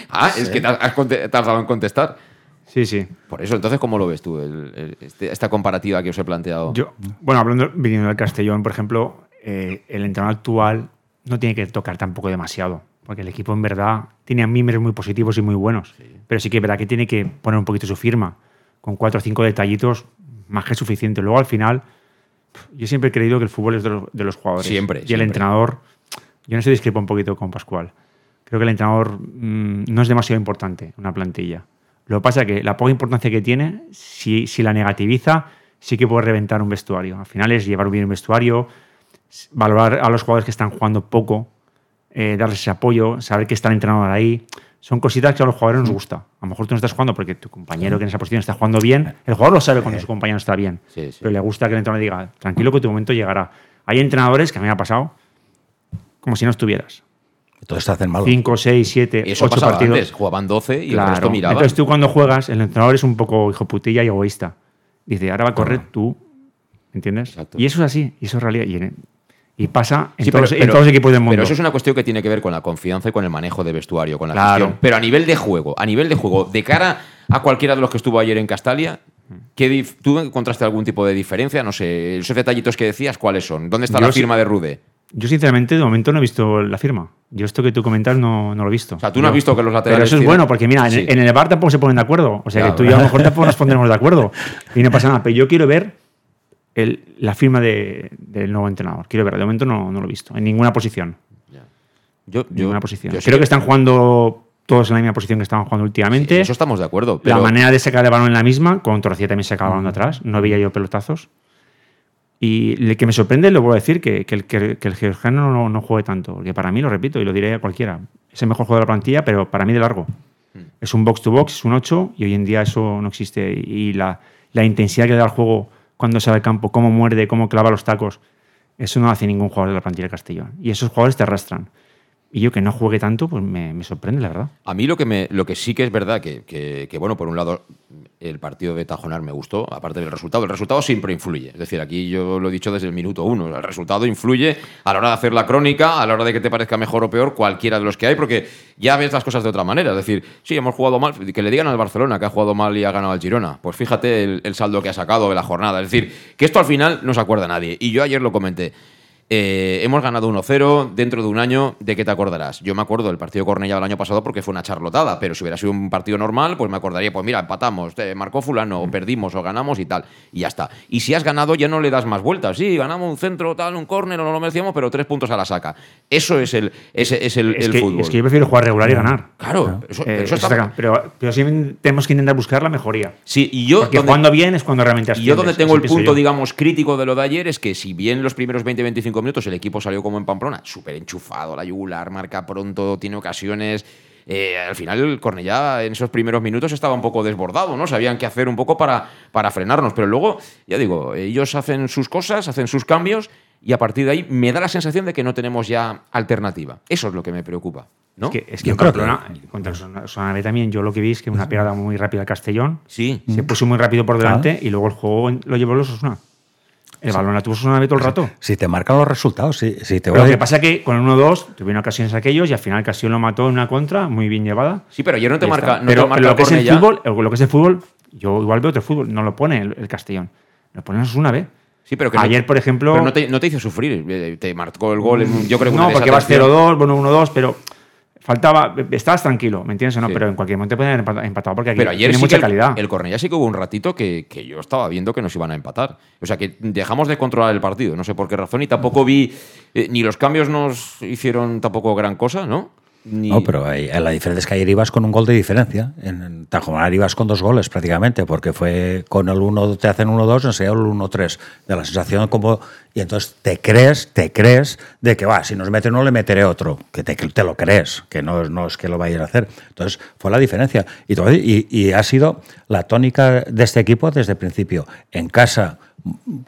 A: ah, es que te has, has conte- te has dado en contestar.
E: Sí, sí.
A: Por eso, entonces, ¿cómo lo ves tú, el- el- este- esta comparativa que os he planteado?
E: Yo, bueno, hablando, viniendo del Castellón, por ejemplo, eh, el entrenador actual no tiene que tocar tampoco demasiado, porque el equipo en verdad tiene miembros muy positivos y muy buenos, pero sí que es verdad que tiene que poner un poquito su firma, con cuatro o cinco detallitos, más que suficiente. Luego, al final, yo siempre he creído que el fútbol es de los, de los jugadores.
A: Siempre,
E: Y el
A: siempre.
E: entrenador, yo no sé, discrepo un poquito con Pascual. Creo que el entrenador mm, no es demasiado importante una plantilla. Lo que pasa es que la poca importancia que tiene, si, si la negativiza, sí que puede reventar un vestuario. Al final es llevar bien un vestuario, valorar a los jugadores que están jugando poco, eh, darles ese apoyo, saber que está el entrenador ahí. Son cositas que a los jugadores nos gusta. A lo mejor tú no estás jugando porque tu compañero que en esa posición está jugando bien. El jugador lo sabe cuando su compañero está bien.
A: Sí, sí.
E: Pero le gusta que el entrenador diga, tranquilo que tu momento llegará. Hay entrenadores que a mí me ha pasado como si no estuvieras.
D: Entonces te hacen malo.
E: 5, 6, 7,
A: Y eso
E: 8
A: pasaba
E: partidos.
A: antes, jugaban 12 y el
E: Claro.
A: resto miraba.
E: Entonces tú cuando juegas, el entrenador es un poco hijo putilla y egoísta. Dice, ahora va a correr tú. ¿Entiendes? Y eso es así, y eso es realidad. Y, en- y pasa en,
A: Sí,
E: todos, en todos los equipos del mundo.
A: Pero eso es una cuestión que tiene que ver con la confianza y con el manejo de vestuario, con la
E: Claro.
A: gestión. Pero a nivel de juego, a nivel de juego, de cara a cualquiera de los que estuvo ayer en Castalia, ¿qué ¿tú encontraste algún tipo de diferencia? No sé, esos detallitos que decías, ¿cuáles son? ¿Dónde está
E: Yo
A: la firma de Rude?
E: Yo, sinceramente, de momento no he visto la firma. Yo esto que tú comentas no, no lo he visto. O sea,
A: tú no has visto que los laterales
E: Pero eso es bueno, porque mira, en,
A: Sí.
E: en el bar tampoco se ponen de acuerdo. O sea,
A: Ya,
E: que tú y yo a lo mejor tampoco nos pondremos de acuerdo. <laughs> Y no pasa nada. Pero yo quiero ver el- la firma de- del nuevo entrenador. Quiero ver. De momento no, no lo he visto. En ninguna posición.
A: Yo,
E: En ninguna posición.
A: yo
E: Creo
A: que-
E: están jugando todos en la misma posición que estaban jugando últimamente.
A: En eso estamos de acuerdo.
E: La manera de sacar el balón es la misma, con Torcía también sacaba el balón de atrás, no veía yo pelotazos. Y lo que me sorprende, lo voy a decir, que, que el, que, que el georgiano no, no juegue tanto, porque para mí, lo repito, y lo diré a cualquiera, es el mejor jugador de la plantilla, pero para mí de largo. Es un box to box, es un 8, y hoy en día eso no existe. Y la, la intensidad que da al juego cuando sale al campo, cómo muerde, cómo clava los tacos, eso no hace ningún jugador de la plantilla de Castellón. Y esos jugadores te arrastran. Y yo que no juegue tanto, pues me, me sorprende, la verdad.
A: A mí lo que, me, lo que sí que es verdad, que, que- bueno, por un lado, el partido de Tajonar me gustó, aparte del resultado. El resultado siempre influye. Es decir, aquí yo lo he dicho desde el minuto uno. El resultado influye a la hora de hacer la crónica, a la hora de que te parezca mejor o peor cualquiera de los que hay, porque ya ves las cosas de otra manera. Es decir, sí, hemos jugado mal, que le digan al Barcelona que ha jugado mal y ha ganado al Girona. Pues fíjate el, el saldo que ha sacado de la jornada. Es decir, que esto al final no se acuerda nadie. Y yo ayer lo comenté. Eh, hemos ganado 1-0 dentro de un año. ¿De qué te acordarás? Yo me acuerdo del partido de Cornellá del año pasado porque fue una charlotada, pero si hubiera sido un partido normal, pues me acordaría, pues mira, empatamos, eh, marcó fulano, o perdimos o ganamos y tal. Y ya está. Y si has ganado ya no le das más vueltas. Sí, ganamos un centro, tal, un córner, no lo merecíamos, pero tres puntos a la saca. Eso es el, ese es el,
E: es,
A: el
E: que,
A: fútbol.
E: es que yo prefiero jugar regular y ganar.
A: Claro, eso,
E: Eh,
A: eso
E: eso
A: está-
E: está- pero, pero sí tenemos que intentar buscar la mejoría.
A: Sí, y yo.
E: Porque
A: donde-
E: jugando bien es cuando realmente
A: Y yo donde
E: asciendes,
A: tengo el punto,
E: yo.
A: digamos, crítico de lo de ayer es que si bien los primeros 20-25 minutos el equipo salió como en Pamplona, súper enchufado, la yugular, marca pronto, tiene ocasiones. eh, al final el Cornellá en esos primeros minutos estaba un poco desbordado, ¿no? Sabían qué hacer un poco para, para frenarnos. Pero luego, ya digo, ellos hacen sus cosas, hacen sus cambios y a partir de ahí me da la sensación de que no tenemos ya alternativa. Eso es lo que me preocupa. ¿no?
E: Es que, es que en Pamplona, contra el Son- Sonave también, yo lo que vi es que una pegada muy rápida al Castellón.
A: Sí.
E: Se puso muy rápido por delante y luego el juego lo llevó los Osuna. El balón la tuvo Sonave todo el rato.
D: Si te marcan los resultados, si, si te voy a
E: lo que pasa es que con el 1-2 tuvieron ocasiones aquellos y al final Castellón lo mató en una contra muy bien llevada.
A: Sí, pero ayer no te marca- no te
E: pero
A: marca
E: lo que es el fútbol, lo que es el fútbol, yo igual veo otro fútbol, no lo pone el, el Castellón. Lo pone Osuna B.
A: Sí, pero que no-
E: Ayer, por ejemplo.
A: pero no, te, no te hizo sufrir, eh, te marcó el gol en yo creo que
E: No,
A: una
E: porque vas
A: desatención.
E: 0-2, bueno, 1-2, pero faltaba. Estabas tranquilo, ¿me entiendes o no?
A: Sí.
E: Pero en cualquier momento pueden haber empat- empatado porque aquí
A: Pero ayer
E: tiene
A: sí
E: mucha
A: que el,
E: calidad.
A: el Cornellá sí que hubo un ratito que, que yo estaba viendo que nos iban a empatar. O sea, que dejamos de controlar el partido, no sé por qué razón, y tampoco vi, eh, ni los cambios nos hicieron tampoco gran cosa, ¿no?
D: No, pero la diferencia es que ayer ibas con un gol de diferencia. En Tajomanar ibas con dos goles prácticamente, porque fue con el 1 te hacen 1-2, enseguida el 1-3. De la sensación como. Y entonces te crees, te crees de que va, si nos mete uno, le meteré otro. Que te, te lo crees, que no, no es que lo vayan a hacer. Entonces fue la diferencia. Y, y, y ha sido la tónica de este equipo desde el principio. En casa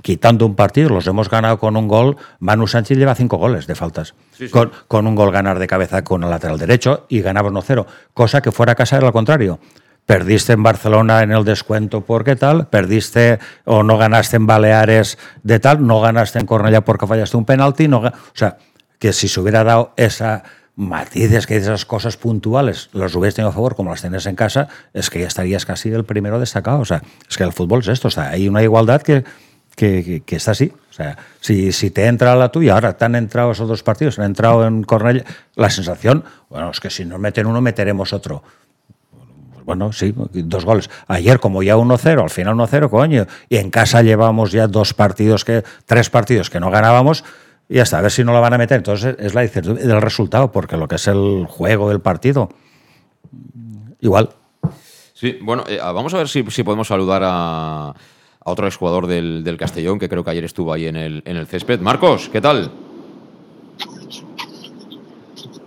D: quitando un partido, los hemos ganado con un gol. Manu Sánchez lleva cinco goles de faltas. Con, con, un gol ganar de cabeza con el lateral derecho y ganamos 1-0. Cosa que fuera a casa era lo contrario. Perdiste en Barcelona en el descuento porque tal, perdiste o no ganaste en Baleares de tal, no ganaste en Cornellá porque fallaste un penalti. No, o sea, que si se hubiera dado esa matices, que esas cosas puntuales los hubieras tenido a favor como las tienes en casa, es que ya estarías casi el primero destacado. O sea, es que el fútbol es esto. O sea, hay una igualdad que, que, está así. O sea, si, si te entra la tuya, ahora te han entrado esos dos partidos, han entrado en Cornell, la sensación, bueno, es que si nos meten uno, meteremos otro. Bueno, sí, dos goles. Ayer, como ya 1-0, al final 1-0, coño, y en casa llevamos ya dos partidos, que tres partidos que no ganábamos, y hasta a ver si no lo van a meter. Entonces es la incertidumbre del resultado, porque lo que es el juego del partido, igual.
A: Sí, bueno, eh, vamos a ver si, si podemos saludar a, a otro exjugador del, del Castellón, que creo que ayer estuvo ahí en el, en el césped. Marcos, ¿qué tal?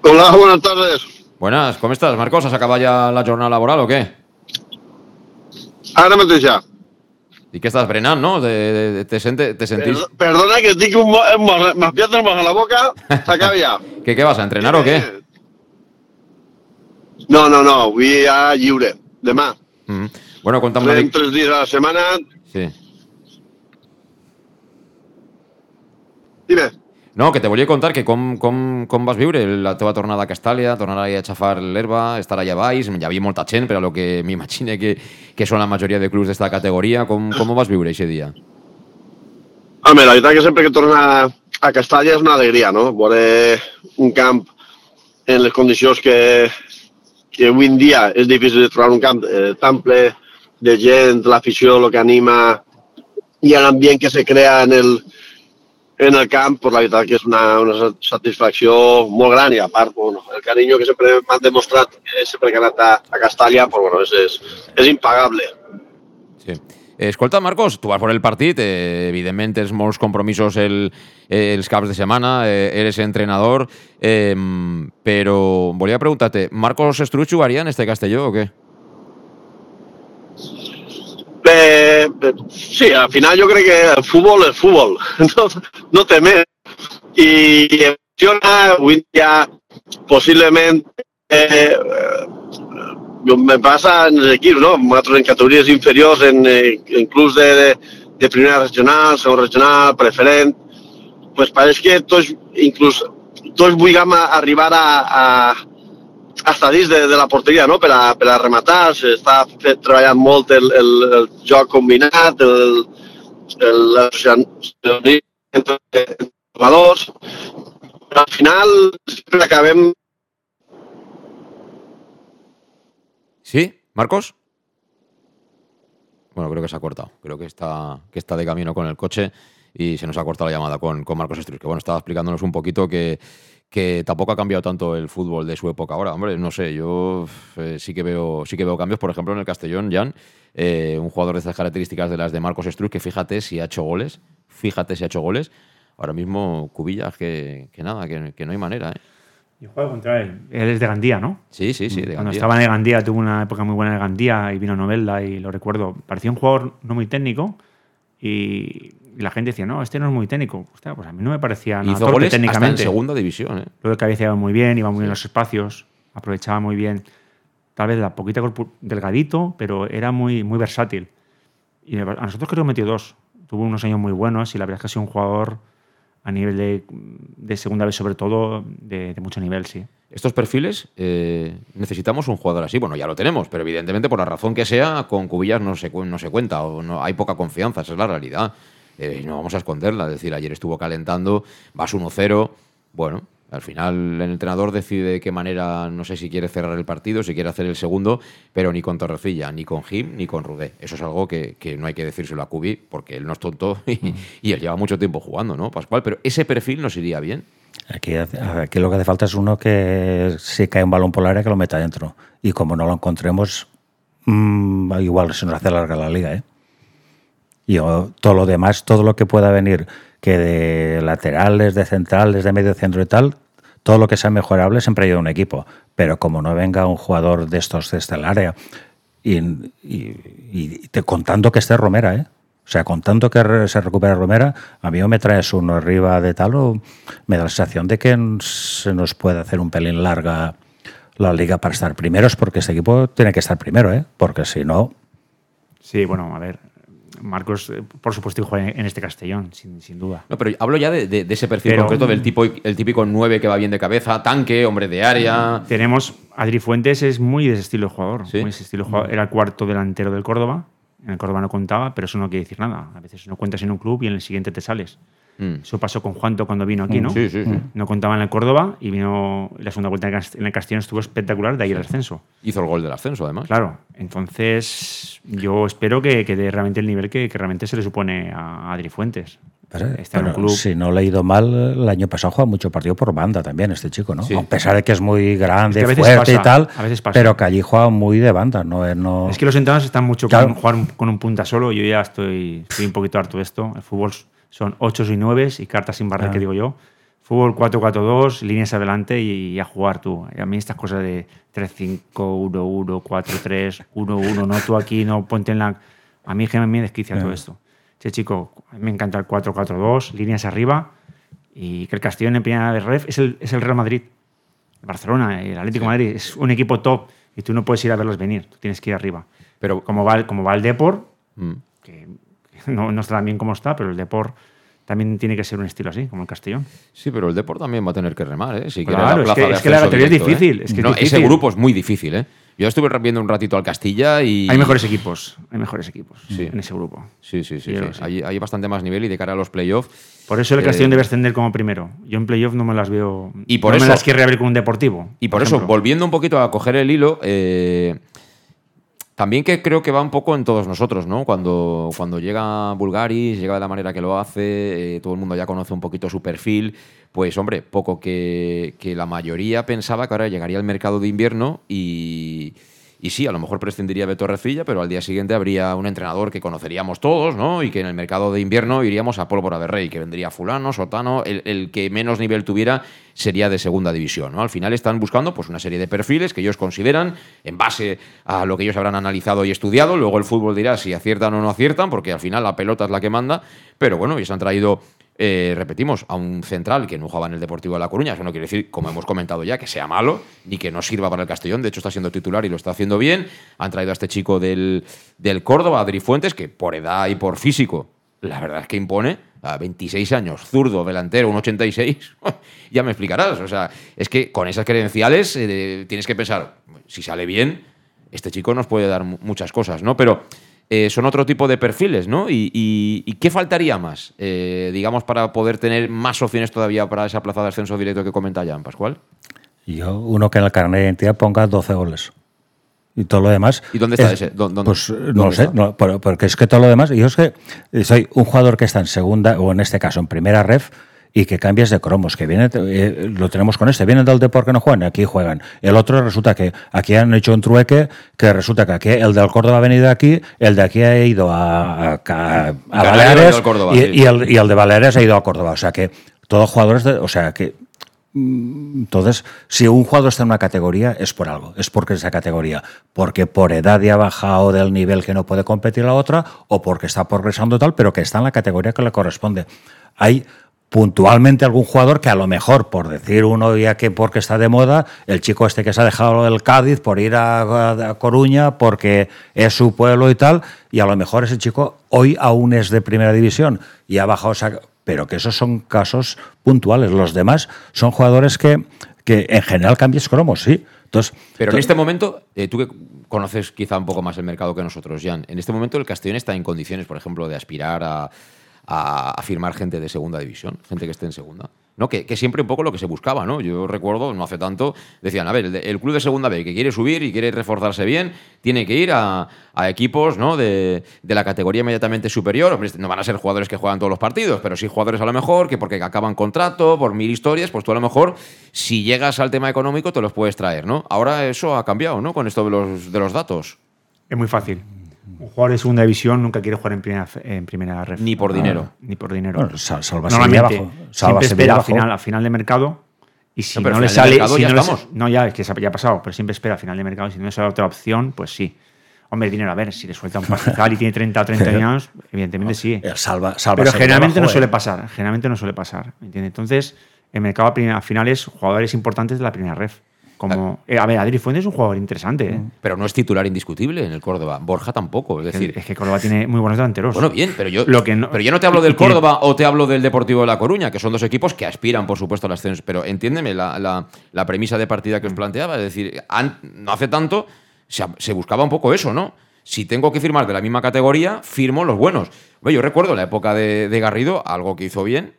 K: Hola, buenas tardes.
A: Buenas, ¿cómo estás, Marcos? ¿Has acabado ya la jornada laboral o qué?
K: Ahora me ya.
A: ¿Y qué estás, Brenán, no? ¿Te, te, sentís...?
K: perdona que tengo más piedras en la boca, se acaba ya. <laughs>
A: ¿Qué, ¿Qué vas, a entrenar o qué?
K: No, no, no, voy a lliure, demà.
A: Mm. Bueno, contame...
K: tres días a la semana
A: Sí.
K: Dime.
A: No, que te volia contar que com, com, com vas viure la teva tornada a Castàlia, tornar a xafar l'herba, estar allà baix, hi havia molta gent, però el que m'imagine que, que són la majoria de clubs d'esta categoria, com, com ho vas viure aquest dia?
K: Home, la veritat que sempre que torna a Castalla és una alegria, no? Veure un camp en les condicions que, que avui en dia és difícil de trobar un camp eh, tan ple de gent, l'afició, el que anima i l'ambient que se crea en el, en el camp, pues la veritat que és una, una satisfacció molt gran i a part bueno, el carinyo que sempre m'han demostrat eh, sempre que he anat a, a Castalla pues, bueno, és, és, és impagable.
A: Sí. Escolta, Marcos, tu vas por el partit, eh, evidentment tens molts compromisos el, eh, els caps de setmana, eh, eres entrenador, eh, però volia preguntar-te, Marcos Estruch jugaria en este Castelló o què?
K: Eh, sí, al final yo creo que el fútbol es fútbol, <laughs> no, no té més. I emociona, avui ja possiblement eh, me passa en els equips, no? Nosaltres en categories inferiors, en, en clubs de, de, de primera regional, segon regional, preferent, pues pareix que tots, inclús, tots vulguem arribar a, a, hasta dins de, de la porteria no? per, a, per a rematar, s'està treballant molt el, el, el joc combinat, el, el, el, entre jugadors, però al final sempre acabem...
A: ¿Sí? ¿Marcos? Bueno, creo que se ha cortado. Creo que está, que está de camino con el coche y se nos ha cortado la llamada con, con Marcos Estruz, que bueno, estaba explicándonos un poquito que que tampoco ha cambiado tanto el fútbol de su época ahora. Hombre, no sé, yo eh, sí, que veo, sí que veo cambios. Por ejemplo, en el Castellón, Jan, eh, un jugador de estas características de las de Marcos Estruz, que fíjate si ha hecho goles, fíjate si ha hecho goles. Ahora mismo, Cubillas, que, que nada, que, no hay manera. ¿eh?
E: Yo juego contra él. Él es de Gandía, ¿no?
A: Sí, sí, sí.
E: De Cuando estaba en Gandía tuvo una época muy buena en Gandía y vino a Novelda y lo recuerdo. Parecía un jugador no muy técnico y y la gente decía, no, este no es muy técnico. Hostia, pues a mí no me parecía nada
A: Hizo goles técnicamente. Hasta en segunda división. ¿eh?
E: Lo de cabeza iba muy bien, iba muy bien en los espacios, aprovechaba muy bien. Tal vez la poquita delgadito, pero era muy, muy versátil. Y a nosotros creo que metió dos. Tuvo unos años muy buenos y la verdad es que ha sido un jugador a nivel de, de segunda vez, sobre todo, de, de, mucho nivel, sí.
A: Estos perfiles eh, necesitamos un jugador así. Bueno, ya lo tenemos, pero evidentemente, por la razón que sea, con Cubillas no se, no se cuenta o no, hay poca confianza, esa es la realidad. Eh, no vamos a esconderla. Es decir, ayer estuvo calentando, vas 1-0. Bueno, al final el entrenador decide de qué manera, no sé si quiere cerrar el partido, si quiere hacer el segundo, pero ni con Torrecilla, ni con Jim, ni con Rudé. Eso es algo que, no hay que decírselo a Cubi, porque él no es tonto y, él lleva mucho tiempo jugando, ¿no, Pascual? Pero ese perfil nos iría bien.
D: Aquí, aquí lo que hace falta es uno que si cae un balón por el área que lo meta dentro. Y como no lo encontremos, mmm, igual se nos hace larga la liga. ¿eh? Y todo lo demás, todo lo que pueda venir, que de laterales, de centrales, de medio centro y tal, todo lo que sea mejorable siempre ayuda un equipo. Pero como no venga un jugador de estos desde el área y, y, y te, contando que esté Romera, ¿eh? O sea, con tanto que se recupera Romera, a mí me traes uno arriba de tal o me da la sensación de que se nos puede hacer un pelín larga la liga para estar primeros, porque este equipo tiene que estar primero, ¿eh? Porque si no...
E: Sí, bueno, a ver, Marcos, eh, por supuesto, juega en este Castellón, sin, sin, duda.
A: No, pero hablo ya de, de, de ese perfil pero, concreto del tipo, el típico 9 que va bien de cabeza, tanque, hombre de área.
E: Tenemos. Adri Fuentes es muy de ese estilo de jugador. ¿Sí? Muy ese estilo de jugador. Era el cuarto delantero del Córdoba. En el Córdoba no contaba, pero eso no quiere decir nada. A veces no cuentas en un club y en el siguiente te sales. Mm. Eso pasó con Juanto cuando vino aquí, ¿no?
A: Sí, sí, sí.
E: No contaba en el Córdoba y vino la segunda vuelta en el Castellón estuvo espectacular, de ahí el ascenso.
A: Hizo el gol del ascenso, además.
E: Claro. Entonces, yo espero que, que dé realmente el nivel que, que, realmente se le supone a Adri Fuentes.
D: Pero, Está pero en un club. Si no le ha ido mal, el año pasado jugó mucho partido por banda también, este chico, ¿no? Sí. A pesar de que es muy grande, es que fuerte
E: pasa,
D: y tal,
E: a veces pasa.
D: pero que allí juega muy de banda, ¿no? no...
E: Es que los entrenadores están mucho claro. con jugar con un punta solo. Yo ya estoy, estoy un poquito harto de esto. El fútbol son 8 y 9 y cartas sin barrer, ah. que digo yo. Fútbol 4-4-2, líneas adelante y, y, a jugar tú. Y a mí estas cosas de 3-5, 1-1, 4-3, 1-1, no tú aquí, no ponte en la... A mí que me desquicia todo esto. Che, chico, a mí me encanta el 4-4-2, líneas arriba y que el Castellón en primera de ref es el, es el Real Madrid. El Barcelona, el Atlético sí. Madrid, es un equipo top y tú no puedes ir a verlos venir, tú tienes que ir arriba. Pero como va, como va el Depor, mm. que <laughs> no, no está tan bien como está, pero el Depor también tiene que ser un estilo así, como el Castellón.
A: Sí, pero el Deport también va a tener que remar, ¿eh? Si
E: claro,
A: la
E: es, que, es que la batería es difícil.
A: ¿eh?
E: Es que
A: no,
E: es difícil.
A: Ese grupo es muy difícil, ¿eh? Yo estuve viendo un ratito al Castilla y...
E: Hay mejores equipos, hay mejores equipos sí. en ese grupo.
A: Sí, sí, sí. sí. Hay, hay, bastante más nivel y de cara a los playoffs...
E: Por eso el Castellón eh... debe ascender como primero. Yo en playoff no me las veo...
A: Y por
E: no
A: eso,
E: me las quiero ver con un deportivo.
A: Y por,
E: por
A: eso, volviendo un poquito a coger el hilo... Eh, también que creo que va un poco en todos nosotros, ¿no? Cuando, cuando llega Bulgaris, llega de la manera que lo hace, eh, todo el mundo ya conoce un poquito su perfil, pues hombre, poco que, que la mayoría pensaba que ahora llegaría el mercado de invierno y, y sí, a lo mejor prescindiría de Torrecilla, pero al día siguiente habría un entrenador que conoceríamos todos, ¿no? Y que en el mercado de invierno iríamos a pólvora de rey, que vendría fulano, sotano, el, el, que menos nivel tuviera sería de segunda división, ¿no? Al final están buscando pues una serie de perfiles que ellos consideran en base a lo que ellos habrán analizado y estudiado, luego el fútbol dirá si aciertan o no aciertan, porque al final la pelota es la que manda, pero bueno, ellos han traído eh, repetimos, a un central que no jugaba en el Deportivo de La Coruña. Eso no quiere decir, como hemos comentado ya, que sea malo ni que no sirva para el Castellón. De hecho, está siendo titular y lo está haciendo bien. Han traído a este chico del, del Córdoba, Adri Fuentes, que por edad y por físico, la verdad es que impone. A 26 años, zurdo, delantero, un 86, <laughs> ya me explicarás. O sea, es que con esas credenciales eh, tienes que pensar, si sale bien, este chico nos puede dar muchas cosas, ¿no? Pero eh, son otro tipo de perfiles, ¿no? ¿Y, y, y qué faltaría más, eh, digamos, para poder tener más opciones todavía para esa plaza de ascenso directo que comenta Jan Pascual?
D: Yo, uno que en el carnet de identidad ponga 12 goles. Y todo lo demás.
A: ¿Y dónde está
D: es,
A: ese? ¿Dónde,
D: pues
A: dónde
D: no lo sé, no, porque es que todo lo demás. Yo es que soy un jugador que está en segunda, o en este caso en primera ref, y que cambies de cromos, que viene, eh, lo tenemos con este, vienen del deporte que no juegan, aquí juegan. El otro resulta que aquí han hecho un trueque, que resulta que aquí el del Córdoba ha venido aquí, el de aquí ha ido a, a, a, a Baleares
A: Córdoba,
D: y,
A: sí.
D: y, el, y, el, de Baleares ha ido a Córdoba. O sea que todos jugadores, de, o sea que entonces, si un jugador está en una categoría, es por algo, es porque es esa categoría, porque por edad ya ha bajado del nivel que no puede competir la otra, o porque está progresando tal, pero que está en la categoría que le corresponde. Hay puntualmente algún jugador que a lo mejor, por decir uno ya que porque está de moda, el chico este que se ha dejado del Cádiz por ir a, Coruña porque es su pueblo y tal, y a lo mejor ese chico hoy aún es de primera división y ha bajado. Pero que esos son casos puntuales. Los demás son jugadores que, que en general cambias cromos, sí. Entonces,
A: Pero en este momento, eh, tú que conoces quizá un poco más el mercado que nosotros, Jan, en este momento el Castellón está en condiciones, por ejemplo, de aspirar a, a, firmar gente de segunda división, gente que esté en segunda. ¿no? Que, siempre un poco lo que se buscaba, ¿no? Yo recuerdo, no hace tanto, decían, a ver, el, club de segunda B que quiere subir y quiere reforzarse bien, tiene que ir a, equipos ¿no? de, de la categoría inmediatamente superior. No van a ser jugadores que juegan todos los partidos, pero sí jugadores a lo mejor que porque acaban contrato, por mil historias, pues tú a lo mejor, si llegas al tema económico, te los puedes traer, ¿no? Ahora eso ha cambiado, ¿no? Con esto de los, de los datos.
E: Es muy fácil. Un jugador de segunda división nunca quiere jugar en primera, en primera ref.
A: Ni por dinero.
E: Ni por dinero.
D: Bueno, sal- salva
E: Normalmente,
D: abajo. Salva
E: siempre espera a
D: abajo.
E: final, a final de mercado y si
A: No,
E: no, le
A: final
E: sale...
A: mercado
E: si
A: ya
E: no, no, ya, es que ya ha pasado, pero siempre espera a final de mercado y si no le sale otra opción, pues sí. Hombre, dinero, a ver, si le suelta un <laughs> pastizal y tiene 30 o 30 años, evidentemente sí.
D: Salva, salva
E: Pero generalmente
D: abajo,
E: no
D: eh.
E: suele pasar, generalmente no suele pasar, ¿me entiendes? Entonces, el mercado a, a finales, jugadores importantes de la primera ref. Como, eh, a ver, Adri Fuentes es un jugador interesante, ¿eh?
A: Pero no es titular indiscutible en el Córdoba. Borja tampoco. Es decir,
E: es que Córdoba tiene muy buenos delanteros.
A: Bueno, bien, pero yo,
E: Lo que no-
A: pero yo no te hablo del Córdoba o te hablo del Deportivo de La Coruña, que son dos equipos que aspiran, por supuesto, al ascenso. Pero entiéndeme la, la- la premisa de partida que os planteaba. Es decir, an- no hace tanto se, se buscaba un poco eso, ¿no? Si tengo que firmar de la misma categoría, firmo los buenos. Yo recuerdo la época de, de Garrido, algo que hizo bien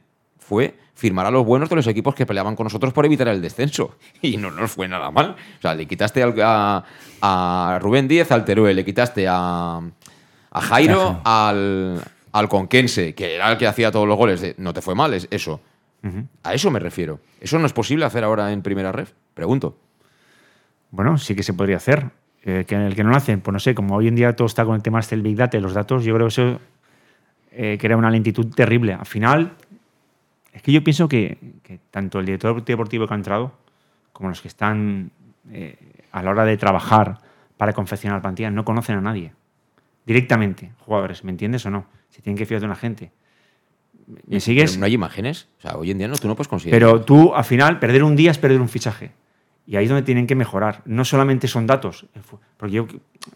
A: fue firmar a los buenos de los equipos que peleaban con nosotros por evitar el descenso. <laughs> Y no nos fue nada mal. O sea, le quitaste a, a Rubén Díez al Teruel, le quitaste a, a Jairo al, al Conquense, que era el que hacía todos los goles. De, no te fue mal, es eso. A eso me refiero. ¿Eso no es posible hacer ahora en primera ref? Pregunto.
E: Bueno, sí que se podría hacer. Eh, que el que no lo hacen, pues no sé, como hoy en día todo está con el tema este del Big Data y los datos, yo creo que eso eh, crea una lentitud terrible. Al final, es que yo pienso que, que tanto el director deportivo que ha entrado, como los que están eh, a la hora de trabajar para confeccionar plantillas, no conocen a nadie. Directamente, jugadores, ¿me entiendes o no? Se tienen que fiar de una gente. ¿Me sigues?
A: Pero no hay imágenes. O sea, hoy en día no, tú no puedes conseguir.
E: Pero tú, al final, perder un día es perder un fichaje. Y ahí es donde tienen que mejorar. No solamente son datos. Porque yo,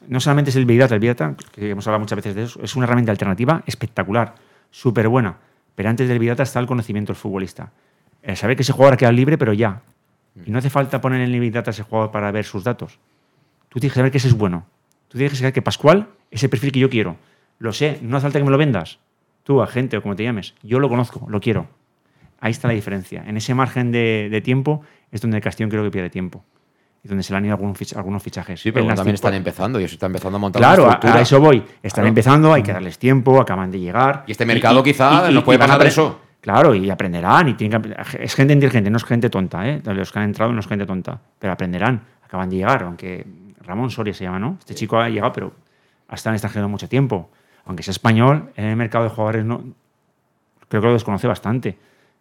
E: no solamente es el Big Data. El Big Data, que hemos hablado muchas veces de eso, es una herramienta alternativa espectacular, súper buena. Pero antes del Big Data está el conocimiento del futbolista. El saber que ese jugador queda libre, pero ya. Y no hace falta poner en el Big Data ese jugador para ver sus datos. Tú tienes que saber que ese es bueno. Tú tienes que saber que Pascual es el perfil que yo quiero. Lo sé, no hace falta que me lo vendas. Tú, agente o como te llames. Yo lo conozco, lo quiero. Ahí está la diferencia. En ese margen de, tiempo es donde el creo que pierde tiempo. Y donde se le han ido algunos, fich- algunos fichajes.
A: Sí, pero también
E: cinco-
A: están empezando y se está empezando a montar
E: Claro,
A: una
E: a, eso voy. Están
A: Claro.
E: empezando, hay que darles tiempo, acaban de llegar.
A: Y este mercado quizá nos puede pasar eso.
E: Claro, y aprenderán. Y tienen que es gente inteligente, no es gente tonta. ¿eh? Los que han entrado no es gente tonta. Pero aprenderán. Acaban de llegar, aunque Ramón Soria se llama, ¿no? Este chico ha llegado, pero ha estado en extranjero mucho tiempo. Aunque sea español, en el mercado de jugadores no, creo que lo desconoce bastante.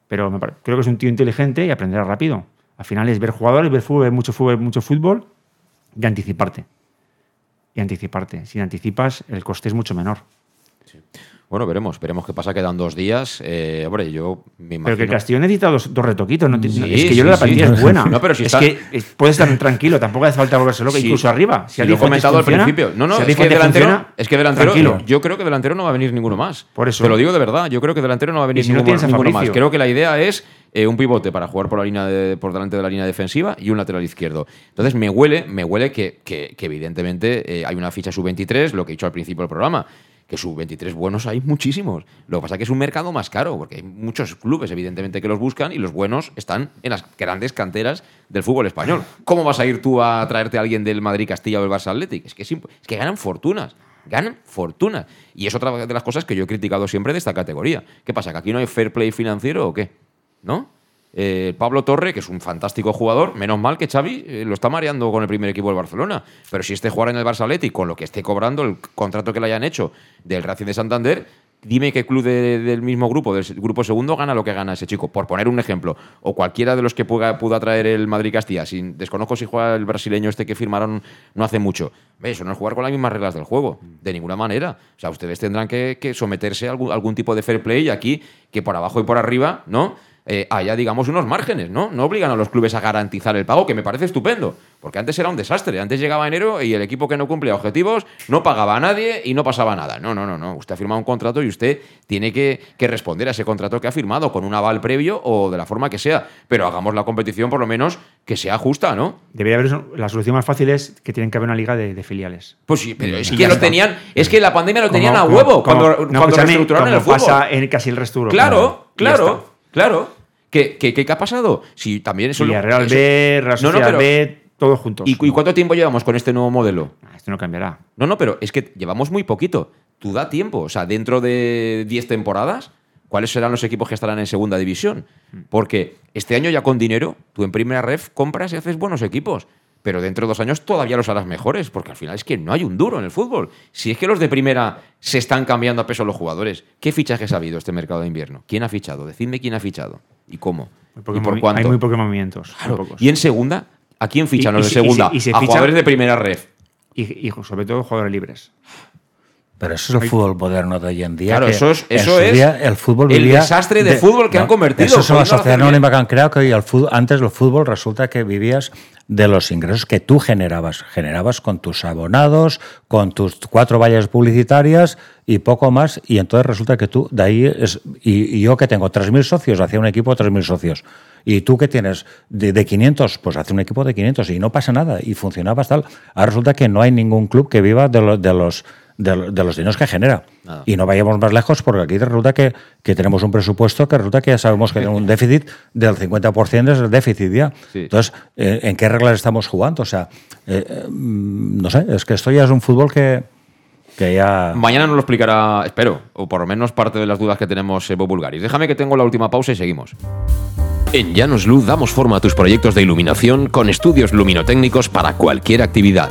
E: Pero me pare- creo que es un tío inteligente y aprenderá rápido. Al final es ver jugadores, ver fútbol, mucho fútbol, mucho fútbol y anticiparte. Y anticiparte. Si anticipas, el coste es mucho menor.
A: Bueno, veremos, veremos qué pasa. Quedan dos días. Eh, hombre, yo me imagino.
E: Pero que el Castellón necesita dos, dos retoquitos. No,
A: Sí,
E: no- es que
A: sí,
E: yo la
A: sí.
E: plantilla es buena. <laughs>
A: No, pero si
E: es
A: está-
E: que eh, puedes estar tranquilo, tampoco hace falta volverse loco, incluso arriba.
A: Si lo
E: Di
A: he comentado al principio. No, no,
E: si
A: es que delantero,
E: funciona,
A: es que delantero,
E: tranquilo.
A: yo creo que delantero no va a venir ninguno más.
E: Por eso.
A: Te lo digo de verdad, yo creo que delantero no va a venir
E: si
A: ninguno, más. Creo que la idea es eh, un pivote para jugar por la línea de- por delante de la línea defensiva y un lateral izquierdo. Entonces me huele, me huele que, que- que evidentemente eh, hay una ficha sub-23, lo que he dicho al principio del programa, que sub-23 buenos hay muchísimos. Lo que pasa es que es un mercado más caro, porque hay muchos clubes, evidentemente, que los buscan y los buenos están en las grandes canteras del fútbol español. <laughs> ¿Cómo vas a ir tú a traerte a alguien del Madrid Castilla o del Barça Athletic? Es que, es que ganan fortunas. Ganan fortunas. Y es otra de las cosas que yo he criticado siempre de esta categoría. ¿Qué pasa? ¿Que aquí no hay fair play financiero o qué? ¿No? Eh, Pablo Torre, que es un fantástico jugador, menos mal que Xavi eh, lo está mareando con el primer equipo del Barcelona. Pero si este jugar en el Barça con lo que esté cobrando, el contrato que le hayan hecho del Racing de Santander, dime qué club de- del mismo grupo, del grupo segundo, gana lo que gana ese chico. Por poner un ejemplo. O cualquiera de los que pueda, pueda traer el Madrid Castilla. Sin, desconozco si juega el brasileño este que firmaron no hace mucho. Eso no es jugar con las mismas reglas del juego. De ninguna manera. O sea, ustedes tendrán que, someterse a algún, algún tipo de fair play aquí, que por abajo y por arriba, ¿no? Eh, haya, digamos, unos márgenes, ¿no? No obligan a los clubes a garantizar el pago, que me parece estupendo, porque antes era un desastre. Antes llegaba enero y el equipo que no cumplía objetivos no pagaba a nadie y no pasaba nada. No, no, no, no. Usted ha firmado un contrato y usted tiene que, que responder a ese contrato que ha firmado con un aval previo o de la forma que sea. Pero hagamos la competición, por lo menos, que sea justa, ¿no?
E: Debería haber la solución más fácil es que tienen que haber una liga de, de filiales.
A: Pues sí, pero es que lo tenían, es que la pandemia lo
E: Como-
A: tenían a huevo
E: como-
A: cuando,
E: no,
A: cuando reestructuraron
E: como
A: el fútbol.
E: pasa en casi el resto.
A: Claro, claro. Claro. ¿Qué, qué, qué, qué ha pasado? Si también eso...
E: Villarreal
A: eso-
E: B, Real
A: No, no, pero-
E: B, todos juntos.
A: ¿Y, y cuánto tiempo llevamos con este nuevo modelo?
E: Esto no cambiará.
A: No, no, pero es que llevamos muy poquito. Tú da tiempo. O sea, dentro de 10 temporadas, ¿cuáles serán los equipos que estarán en segunda división? Porque este año ya con dinero, tú en primera ref compras y haces buenos equipos. Pero dentro de dos años todavía los harás mejores, porque al final es que no hay un duro en el fútbol. Si es que los de primera se están cambiando a peso los jugadores, ¿qué fichajes ha habido este mercado de invierno? ¿Quién ha fichado? Decidme quién ha fichado y cómo.
E: Porque
A: ¿Y por cuánto?
E: Hay muy pocos movimientos. muy
A: Claro.
E: pocos.
A: Y en segunda, ¿a quién fichan los de
E: se- y se-
A: segunda?
E: y se
A: a jugadores de primera ref.
E: Y, y sobre todo jugadores libres.
D: Pero eso es el fútbol moderno de hoy en día.
A: Claro,
D: que
A: eso es-
D: en
A: eso
D: su
A: es
D: día el fútbol
A: el desastre de fútbol que han convertido,
D: Eso es una
A: poniéndolo a
D: sociedad anónima que han creado que hoy el fútbol, antes el fútbol resulta que vivías de los ingresos que tú generabas. Generabas con tus abonados, con tus cuatro vallas publicitarias y poco más. Y entonces resulta que tú, de ahí es. Y, yo que tengo 3.000 socios, hacía un equipo de 3.000 socios. Y tú que tienes de, de 500, pues hace un equipo de 500 y no pasa nada. Y funcionaba tal. Ahora resulta que no hay ningún club que viva de, lo- de los de, lo- de los dineros que genera.
A: Nada.
D: Y no vayamos más lejos porque aquí resulta que, que tenemos un presupuesto que resulta que ya sabemos que tiene un déficit del 50% es el déficit ya.
A: Sí.
D: Entonces, eh, ¿en qué reglas estamos jugando? O sea, eh, mm, no sé, es que esto ya es un fútbol que, que ya...
A: Mañana nos lo explicará, espero, o por lo menos parte de las dudas que tenemos Evo Bulgaris. Déjame que tengo la última pausa y seguimos.
J: En Llanos Luz damos forma a tus proyectos de iluminación con estudios luminotécnicos para cualquier actividad.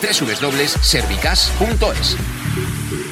F: www.servicas.es.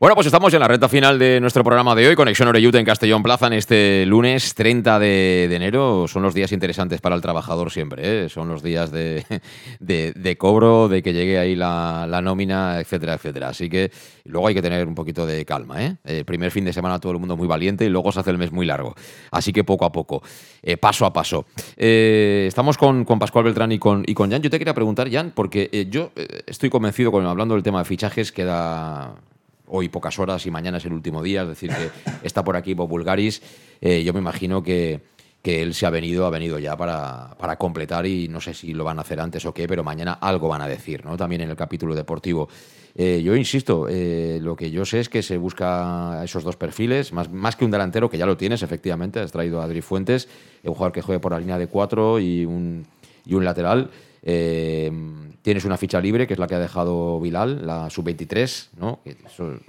A: Bueno, pues estamos en la recta final de nuestro programa de hoy, Conexión Oreyute en Castellón Plaza, en este lunes 30 de, enero. Son los días interesantes para el trabajador siempre, ¿eh? son los días <laughs> de, cobro, de que llegue ahí la, la nómina, etcétera, etcétera. Así que luego hay que tener un poquito de calma. ¿eh? El primer fin de semana todo el mundo muy valiente y luego se hace el mes muy largo. Así que poco a poco, eh, paso a paso. Eh, estamos con, con Pascual Beltrán y con, y con Jan. Yo te quería preguntar, Jan, porque eh, yo estoy convencido, con, hablando del tema de fichajes, queda hoy pocas horas y mañana es el último día, es decir, que está por aquí Bob Bulgaris. Eh, yo me imagino que, que él se ha venido, ha venido ya para, para completar y no sé si lo van a hacer antes o qué, pero mañana algo van a decir, ¿no? También en el capítulo deportivo. Eh, yo insisto, eh, lo que yo sé es que se busca esos dos perfiles, más, más que un delantero, que ya lo tienes, efectivamente, has traído a Adri Fuentes, un jugador que juegue por la línea de cuatro y un, y un lateral. Eh, tienes una ficha libre, que es la que ha dejado Bilal, la sub-23, ¿no? Que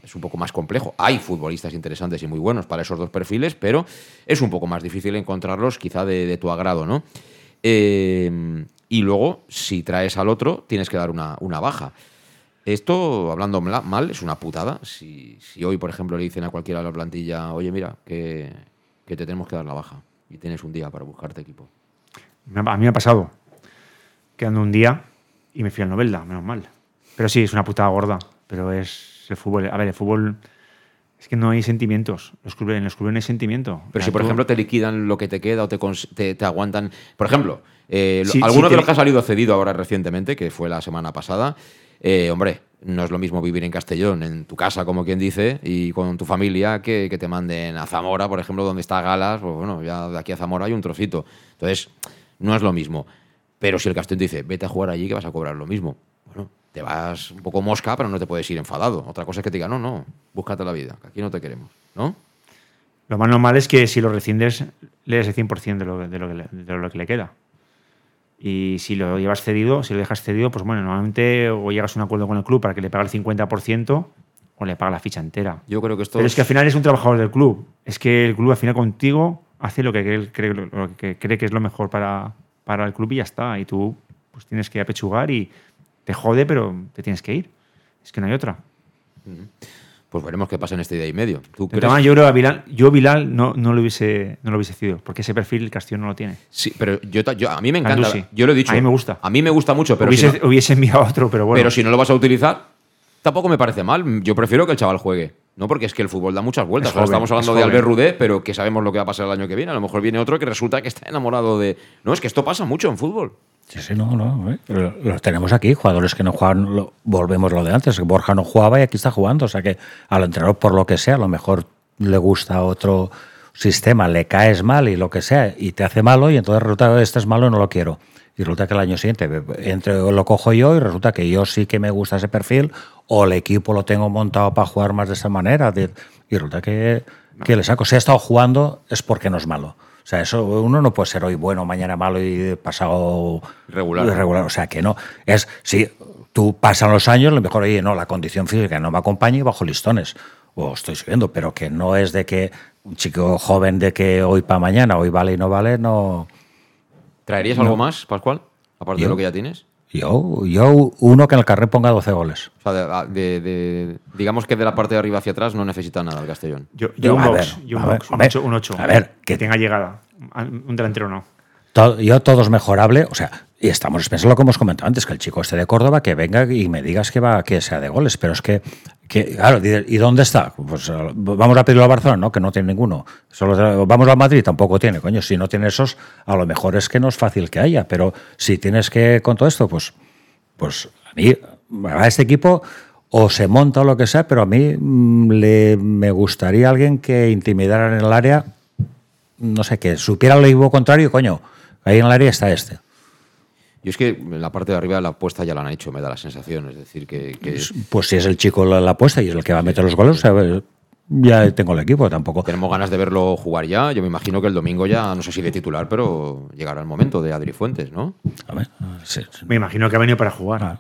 A: es un poco más complejo. Hay futbolistas interesantes y muy buenos para esos dos perfiles, pero es un poco más difícil encontrarlos quizá de, tu agrado, ¿no? Eh, y luego, si traes al otro, tienes que dar una, una baja. Esto, hablando mal, es una putada. Si, hoy, por ejemplo, le dicen a cualquiera de la plantilla, oye, mira, que, que te tenemos que dar la baja. y tienes un día para buscarte equipo.
E: A mí me ha pasado quedando un día y me fui al Novelda, menos mal. Pero sí, es una putada gorda. Pero es el fútbol. A ver, el fútbol. Es que no hay sentimientos. Los clubes, en los clubes no hay sentimiento.
A: Pero si, por ejemplo, te liquidan lo que te queda o te, te, aguantan. Por ejemplo, eh, alguno de los que ha salido cedido ahora recientemente, que fue la semana pasada, eh, hombre, no es lo mismo vivir en Castellón, en tu casa, como quien dice, y con tu familia, que, que te manden a Zamora, por ejemplo, donde está Galas. Pues bueno, ya de aquí a Zamora hay un trocito. Entonces, no es lo mismo. Pero si el Castellón te dice, vete a jugar allí que vas a cobrar lo mismo. Bueno, te vas un poco mosca, pero no te puedes ir enfadado. Otra cosa es que te diga, no, no, búscate la vida, que aquí no te queremos, ¿no?
E: Lo más normal es que si lo rescindes, le des el 100% de lo, de, lo que le, de lo que le queda. Y si lo llevas cedido, si lo dejas cedido, pues bueno, normalmente o llegas a un acuerdo con el club para que le pague el 50% o le paga la ficha entera.
A: Yo creo que esto
E: Pero es... que al final es un trabajador del club. Es que el club al final contigo hace lo que cree, cree, lo que, cree que es lo mejor para, para el club y ya está. Y tú pues tienes que apechugar y te jode, pero te tienes que ir. Es que no hay otra.
A: Pues veremos qué pasa en este día y medio.
E: ¿Tú crees? yo creo a Bilal, yo Bilal no, no, lo hubiese, no lo hubiese sido, porque ese perfil el Castillo no lo tiene.
A: Sí, pero yo, yo a mí me encanta. Yo lo he dicho.
E: A mí me gusta.
A: A mí me gusta mucho, pero
E: hubiese,
A: si no,
E: hubiese <laughs> enviado otro, pero bueno.
A: Pero si no lo vas a utilizar, tampoco me parece mal. Yo prefiero que el chaval juegue. No, porque es que el fútbol da muchas vueltas. Ahora estamos hablando de Albert Rudé, pero que sabemos lo que va a pasar el año que viene. A lo mejor viene otro que resulta que está enamorado de. No, es que esto pasa mucho en fútbol.
D: Sí, sí, no, no. ¿eh? Los tenemos aquí, jugadores que no juegan, lo, volvemos lo de antes, que Borja no jugaba y aquí está jugando. O sea que al entrenador, por lo que sea, a lo mejor le gusta otro sistema, le caes mal y lo que sea, y te hace malo, y entonces resulta este es malo y no lo quiero. Y resulta que el año siguiente entre, lo cojo yo y resulta que yo sí que me gusta ese perfil, o el equipo lo tengo montado para jugar más de esa manera, y resulta que, que le saco. Si ha estado jugando es porque no es malo. O sea, eso uno no puede ser hoy bueno, mañana malo y pasado
A: regular.
D: regular. O sea, que no. Es, si tú pasan los años, lo mejor, oye, no, la condición física no me acompaña y bajo listones. O estoy subiendo, pero que no es de que un chico joven de que hoy para mañana, hoy vale y no vale, no.
A: ¿Traerías
D: no.
A: algo más, Pascual? Aparte
D: ¿Yo?
A: de lo que ya tienes.
D: Yo, yo uno que en el carré ponga 12 goles.
A: O sea, de, de, de, digamos que de la parte de arriba hacia atrás no necesita nada el Castellón.
E: Yo, yo un box, yo un, box, un, 8, un 8.
D: A ver,
E: que tenga llegada. Un delantero no.
D: Todo, yo todo es mejorable, o sea, y estamos pensando lo que hemos comentado antes, que el chico este de Córdoba que venga y me digas que va que sea de goles, pero es que, claro, ¿y dónde está? Pues vamos a pedirlo a Barcelona, ¿no? Que no tiene ninguno. Vamos a Madrid, tampoco tiene, coño. Si no tiene esos, a lo mejor es que no es fácil que haya, pero si tienes que con todo esto, pues, pues a mí, a este equipo o se monta o lo que sea, pero a mí le, me gustaría alguien que intimidara en el área, no sé, que supiera lo contrario, coño, ahí en el área está este.
A: Y es que en la parte de arriba la apuesta ya la han hecho, me da la sensación. Es decir, que. que...
D: Pues si es el chico la, la, apuesta y es el que va a meter los goles, ¿sabes? ya tengo el equipo tampoco.
A: Tenemos ganas de verlo jugar ya. Yo me imagino que el domingo ya, no sé si de titular, pero llegará el momento de Adri Fuentes, ¿no?
D: A ver, sí, sí.
E: Me imagino que ha venido para jugar.
D: Ah.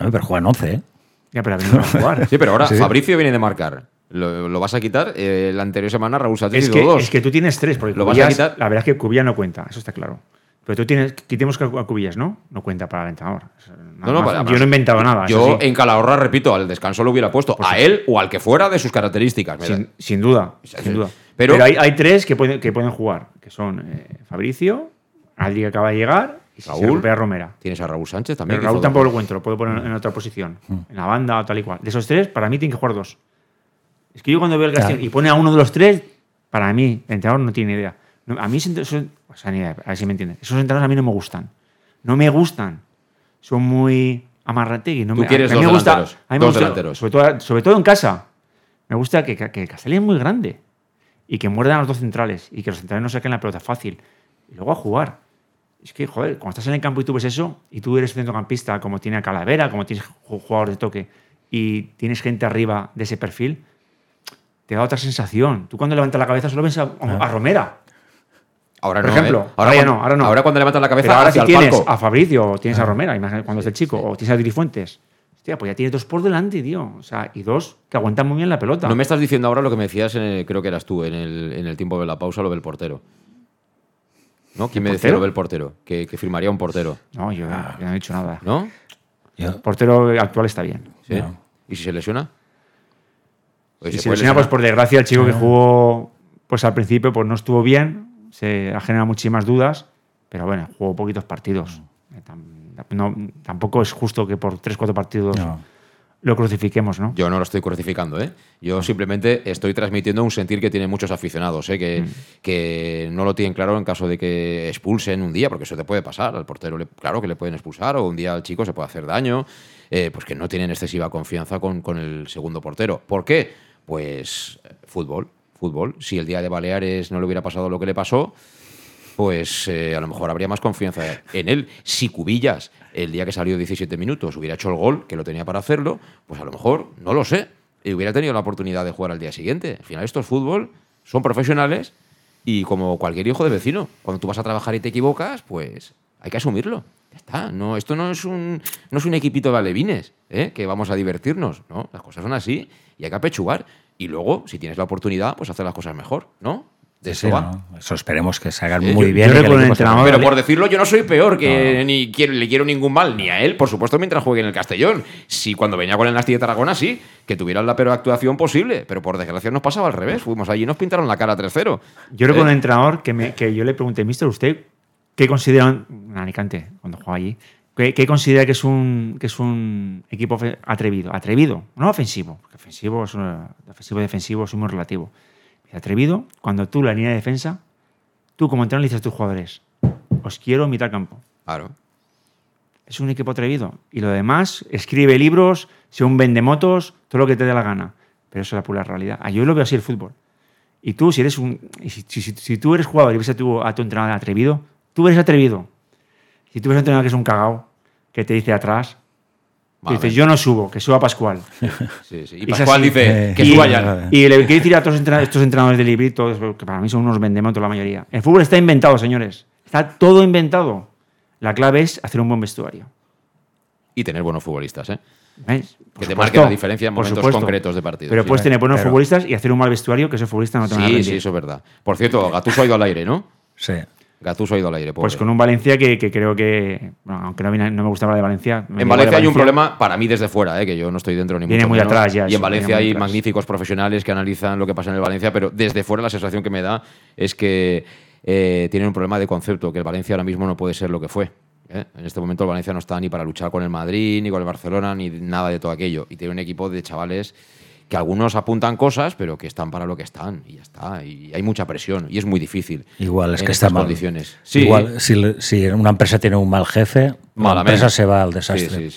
D: A ver, pero juegan 11, ¿eh?
E: Ya, pero ha venido para jugar.
A: sí, pero ahora sí. Fabricio viene de marcar. ¿Lo, lo vas a quitar? Eh, la anterior semana Raúl Sánchez
E: es que,
A: dos.
E: Es que tú tienes tres, porque
A: ¿Lo
E: Cubillas,
A: vas a quitar?
E: La verdad es que Cubillas no cuenta, eso está claro. Pero tú tienes, quitemos a Cubillas, ¿no? No cuenta para el entrenador.
A: No, no, para,
E: yo no he inventado nada.
A: Yo en Calahorra, repito, al descanso lo hubiera puesto a él o al que fuera de sus características.
E: Sin, sin, duda, sin duda. Pero, Pero hay, hay, tres que pueden, que pueden jugar, que son eh, Fabricio, Adri que acaba de llegar y si
A: Raúl,
E: se Romera.
A: Tienes a Raúl Sánchez también.
E: Pero Raúl tampoco lo encuentro, lo puedo poner en otra posición, mm. en la banda o tal y cual. De esos tres, para mí tienen que jugar dos. Es que yo cuando veo el Castillo claro. y pone a uno de los tres, para mí, el entrenador no tiene idea. No, a mí, eso, o sea, ni idea, a ver si me entiendes. Esos entrenadores a mí no me gustan. No me gustan. Son muy amarrategui. No
A: Tú
E: me,
A: quieres
E: a mí
A: dos
E: me gusta,
A: delanteros.
E: A mí me
A: dos
E: gusta,
A: delanteros.
E: Sobre todo, sobre todo en casa. Me gusta que, que, que el Castellón es muy grande y que muerdan a los dos centrales y que los centrales no saquen la pelota fácil. Y luego a jugar. Es que, joder, cuando estás en el campo y tú ves eso, y tú eres centrocampista, como tiene a Calavera, como tienes jugador de toque, y tienes gente arriba de ese perfil, te da otra sensación. Tú cuando levantas la cabeza solo ves a, a Romera.
A: Ahora
E: Por
A: no,
E: ejemplo,
A: ¿eh? ahora,
E: ahora, ya
A: cuando,
E: no, ahora no.
A: Ahora cuando levantas la cabeza
E: Pero ahora
A: hacia
E: si
A: el
E: tienes
A: palco.
E: a Fabricio o tienes a Romera, imagínate cuando es el chico, o tienes a Dirifuentes. Hostia, pues ya tienes dos por delante, tío. O sea, y dos que aguantan muy bien la pelota.
A: No me estás diciendo ahora lo que me decías, en el- creo que eras tú, en el, en el tiempo de la pausa, lo del portero. ¿No? ¿Quién me decía lo del portero? Que, que firmaría un portero.
E: No, yo, yo no he dicho nada.
A: ¿No?
E: El portero actual está bien.
A: ¿Sí? ¿Y si se lesiona? Oye,
E: Y
A: ¿se
E: se
A: puede
E: lesiona, pues por desgracia, el chico que jugó pues al principio pues no estuvo bien, se ha generado muchísimas dudas, pero bueno, jugó poquitos partidos. No, tampoco es justo que por 3-4 partidos lo crucifiquemos, ¿no?
A: Yo no lo estoy crucificando, ¿eh? Yo simplemente estoy transmitiendo un sentir que tienen muchos aficionados, ¿eh? Que, mm. que no lo tienen claro en caso de que expulsen un día, porque eso te puede pasar. Al portero, le, claro que le pueden expulsar, o un día al chico se puede hacer daño, eh, pues que no tienen excesiva confianza con, con el segundo portero. ¿Por qué? Pues fútbol, fútbol. Si el día de Baleares no le hubiera pasado lo que le pasó, pues eh, a lo mejor habría más confianza en él. Si Cubillas, el día que salió 17 minutos, hubiera hecho el gol, que lo tenía para hacerlo, pues a lo mejor, no lo sé, y hubiera tenido la oportunidad de jugar al día siguiente. Al final, esto es fútbol, son profesionales y como cualquier hijo de vecino, cuando tú vas a trabajar y te equivocas, pues hay que asumirlo. Ya está. No, esto no es un, no es un equipito de alevines, ¿eh? que vamos a divertirnos. No, las cosas son así y hay que apechugar. Y luego, si tienes la oportunidad, pues hacer las cosas mejor, ¿no?
D: De eso, eso esperemos que se hagan muy bien.
A: pero por decirlo, yo no soy peor que ni quiero, le quiero ningún mal, ni a él, por supuesto, mientras juegue en el Castellón. Si cuando venía con el Nasti de Tarragona, sí, que tuvieran la peor actuación posible, pero por desgracia nos pasaba al revés. Fuimos allí y nos pintaron la cara 3-0.
E: Yo recuerdo un ¿Eh? entrenador que, me, que yo le pregunté, Mister, ¿usted qué considera, un Alicante, cuando juega allí, ¿qué, considera que es, un, que es un equipo atrevido? Atrevido, no ofensivo, porque ofensivo, es ofensivo y defensivo es muy relativo atrevido cuando tú, la línea de defensa, tú como entrenador le dices a tus jugadores, os quiero mitad campo.
A: Claro.
E: Es un equipo atrevido. Y lo demás, escribe libros, sea un vendemotos, todo lo que te dé la gana. Pero eso es la pura realidad. Ah, yo lo veo así el fútbol. Y tú, si eres un. Si, tú eres jugador y ves a tu, a tu entrenador atrevido, tú eres atrevido. Si tú ves a un entrenador que es un cagao, que te dice atrás, Dice, yo no subo, que suba Pascual. <laughs>
A: Y Pascual dice, que suba ya.
E: Y le quiero decir a todos estos entrenadores de libritos, que para mí son unos vendemotos la mayoría. El fútbol está inventado, señores. Está todo inventado. La clave es hacer un buen vestuario.
A: Y tener buenos futbolistas, ¿eh? Que te marque la diferencia en momentos concretos de partido.
E: Pero puedes tener buenos futbolistas y hacer un mal vestuario que ese futbolista no te
A: Sí, sí, eso es verdad. Por cierto, Gatuso ha ido al aire, ¿no?
D: Sí.
A: Gatuso ha ido al aire.
E: Pues con un Valencia que, creo que, aunque no, me gustaba de Valencia.
A: En Valencia, hay un problema para mí desde fuera, eh, que yo no estoy dentro ni
E: Viene muy atrás ya.
A: Y en Valencia hay magníficos profesionales que analizan lo que pasa en el Valencia, pero desde fuera la sensación que me da es que eh, tienen un problema de concepto, que el Valencia ahora mismo no puede ser lo que fue. Eh. En este momento el Valencia no está ni para luchar con el Madrid, ni con el Barcelona, ni nada de todo aquello. Y tiene un equipo de chavales que algunos apuntan cosas, pero que están para lo que están y ya está. Y hay mucha presión y es muy difícil.
D: Igual es que está mal.
A: condiciones.
D: Igual si, una empresa tiene un mal jefe, la empresa se va al desastre.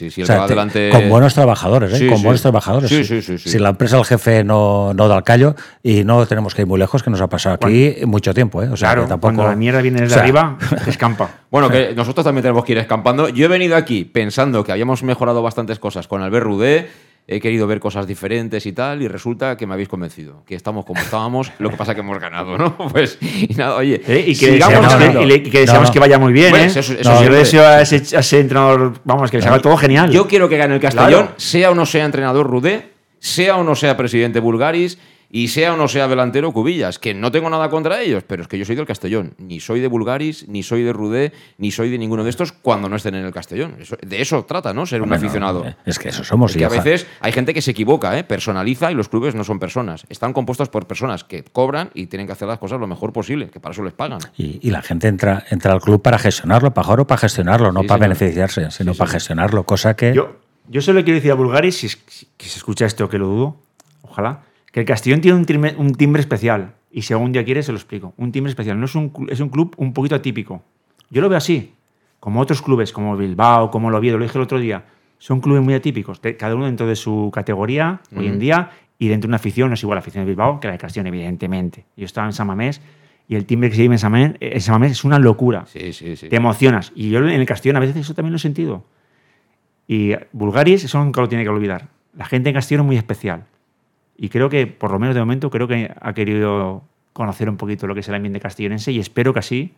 D: con buenos trabajadores, ¿eh? con buenos trabajadores. Si la empresa, el jefe no, no da el callo y no tenemos que ir muy lejos, que nos ha pasado aquí mucho tiempo. ¿eh? O sea,
E: claro,
D: tampoco...
E: cuando la mierda viene desde arriba, <laughs> escampa.
A: Bueno, que nosotros también tenemos que ir escampando. Yo he venido aquí pensando que habíamos mejorado bastantes cosas con Albert Rudé he querido ver cosas diferentes y tal, y resulta que me habéis convencido, que estamos como estábamos, lo que pasa que hemos ganado, ¿no? <laughs> Pues, y nada, oye,
E: ¿Eh? y que deseamos, que, vaya muy bien, ¿eh? Eso, yo deseo a ese, entrenador, vamos, que le salga todo genial.
A: Yo quiero que gane el Castellón, sea o no sea entrenador Rudé, sea o no sea presidente Bulgaris, y sea o no sea delantero Cubillas, que no tengo nada contra ellos, pero es que yo soy del Castellón. Ni soy de Bulgaris, ni soy de Rudé, ni soy de ninguno de estos cuando no estén en el Castellón. de eso trata, ¿no? Ser un aficionado.
D: Es que eso somos.
A: Y a veces hay gente que se equivoca, ¿eh? personaliza y los clubes no son personas. Están compuestos por personas que cobran y tienen que hacer las cosas lo mejor posible, que para eso les pagan.
D: Y, la gente entra, entra al club para gestionarlo, para jugar o para gestionarlo, no para beneficiarse, sino para gestionarlo, cosa que...
E: Yo, yo solo quiero decir a Bulgaris, si, si se escucha esto, que lo dudo, ojalá, que el Castellón tiene un timbre, especial. Y si algún día quiere, se lo explico. Un timbre especial. No es un, es un club un poquito atípico. Yo lo veo así. Como otros clubes, como Bilbao, como el Oviedo, lo dije el otro día. Son clubes muy atípicos. Cada uno dentro de su categoría, hoy en día, y dentro de una afición. No es igual la afición de Bilbao que la de Castellón, evidentemente. Yo estaba en San Mamés y el timbre que se vive en San Mamés, es una locura.
A: Sí, sí, sí.
E: Te emocionas. Y yo en el Castellón a veces eso también lo he sentido. Y Bulgaris, eso nunca lo tiene que olvidar. La gente en Castellón es muy especial. Y creo que, por lo menos de momento, creo que ha querido conocer un poquito lo que es el ambiente castellonense y espero que así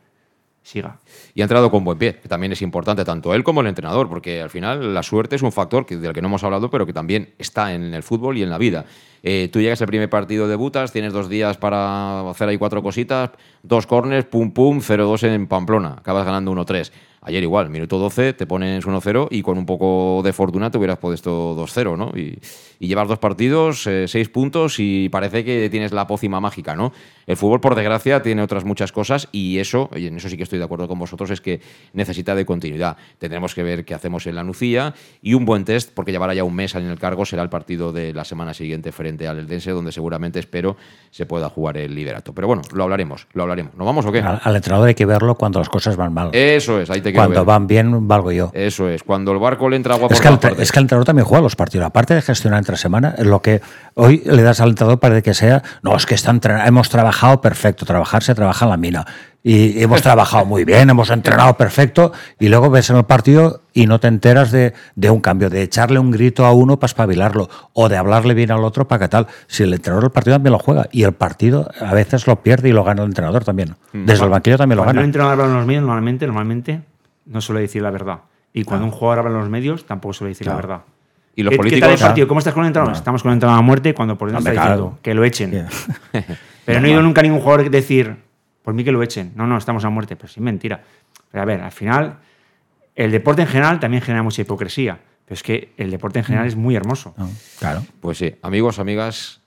E: siga.
A: Y ha entrado con buen pie, que también es importante, tanto él como el entrenador, porque al final la suerte es un factor que, del que no hemos hablado, pero que también está en el fútbol y en la vida. Eh, tú llegas al primer partido, debutas, tienes dos días para hacer ahí cuatro cositas, dos corners, pum pum, 0-2 en Pamplona, acabas ganando 1-3. Ayer igual, minuto 12, te pones 1-0 y con un poco de fortuna te hubieras puesto 2-0, ¿no? Y, y, llevas dos partidos, eh, seis puntos y parece que tienes la pócima mágica, ¿no? El fútbol, por desgracia, tiene otras muchas cosas y eso, y en eso sí que estoy de acuerdo con vosotros, es que necesita de continuidad. Tendremos que ver qué hacemos en la Nucía y un buen test, porque llevará ya un mes en el cargo, será el partido de la semana siguiente frente al Eldense, donde seguramente espero se pueda jugar el liderato. Pero bueno, lo hablaremos, lo hablaremos. ¿Nos vamos o qué?
D: Al, al entrenador hay que verlo cuando las cosas van mal.
A: Eso es, ahí te
D: Cuando van bien, valgo yo.
A: Eso es, cuando el barco le entra agua por
D: es que, el, es que el entrenador también juega los partidos. Aparte de gestionar entre semana, lo que hoy le das al entrenador para que sea, no, es que está hemos trabajado perfecto, trabajar se trabaja en la mina. Y hemos <laughs> trabajado muy bien, hemos entrenado perfecto, y luego ves en el partido y no te enteras de, de un cambio, de echarle un grito a uno para espabilarlo, o de hablarle bien al otro para que tal. Si el entrenador del partido también lo juega, y el partido a veces lo pierde y lo gana el entrenador también. Desde el banquillo también lo gana.
E: un entrenador habla en los medios, normalmente, normalmente no suele decir la verdad. Y cuando un jugador habla en los medios, tampoco suele decir
A: Claro.
E: la verdad.
A: Y los
E: ¿Qué-
A: políticos-
E: ¿Qué tal el partido?
A: Claro.
E: ¿Cómo estás con el entrenador?
A: No.
E: Estamos con el entrenador a muerte cuando por dentro está
D: claro.
E: diciendo que lo echen. <laughs> Pero no he oído nunca a ningún jugador decir, por mí que lo echen. No, no, estamos a muerte. Pero sí, mentira. Pero a ver, al final, el deporte en general también genera mucha hipocresía. Pero es que el deporte en general es muy hermoso.
D: Claro.
A: Pues sí, amigos, amigas,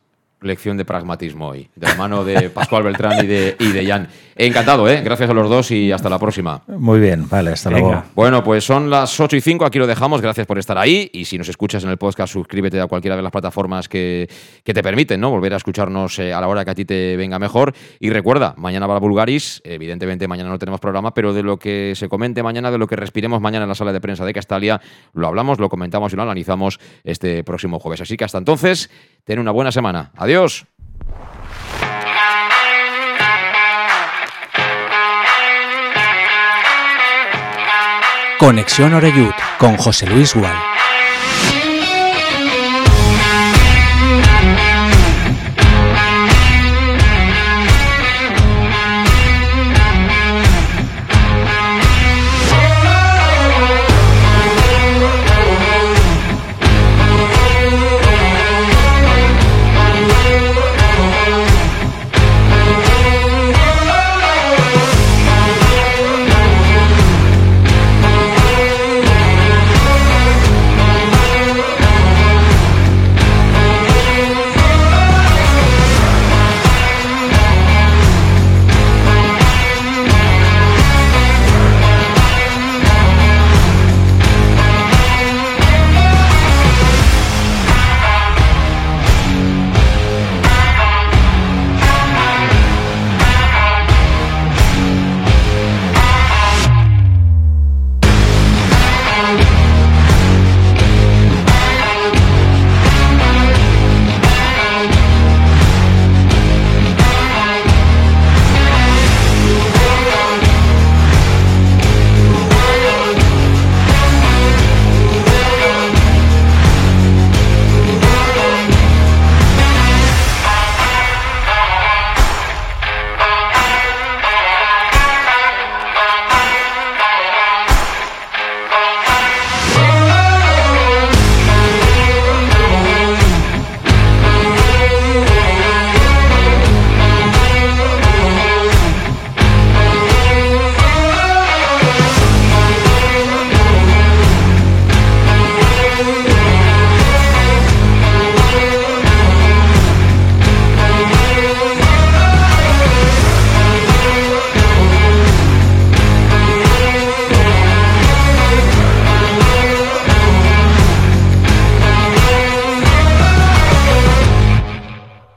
A: lección de pragmatismo hoy, de la mano de Pascual Beltrán y de, y de Jan. Encantado, ¿eh? Gracias a los dos y hasta la próxima.
D: Muy bien, vale, hasta luego.
A: Bueno, pues son las 8 y 5, aquí lo dejamos, gracias por estar ahí y si nos escuchas en el podcast, suscríbete a cualquiera de las plataformas que, que te permiten, ¿no? Volver a escucharnos eh, a la hora que a ti te venga mejor y recuerda, mañana va la Bulgaris, evidentemente mañana no tenemos programa, pero de lo que se comente mañana, de lo que respiremos mañana en la sala de prensa de Castalia, lo hablamos, lo comentamos y lo analizamos este próximo jueves. Así que hasta entonces, ten una buena semana. Adiós.
L: Conexión Oreyud con José Luis Gual.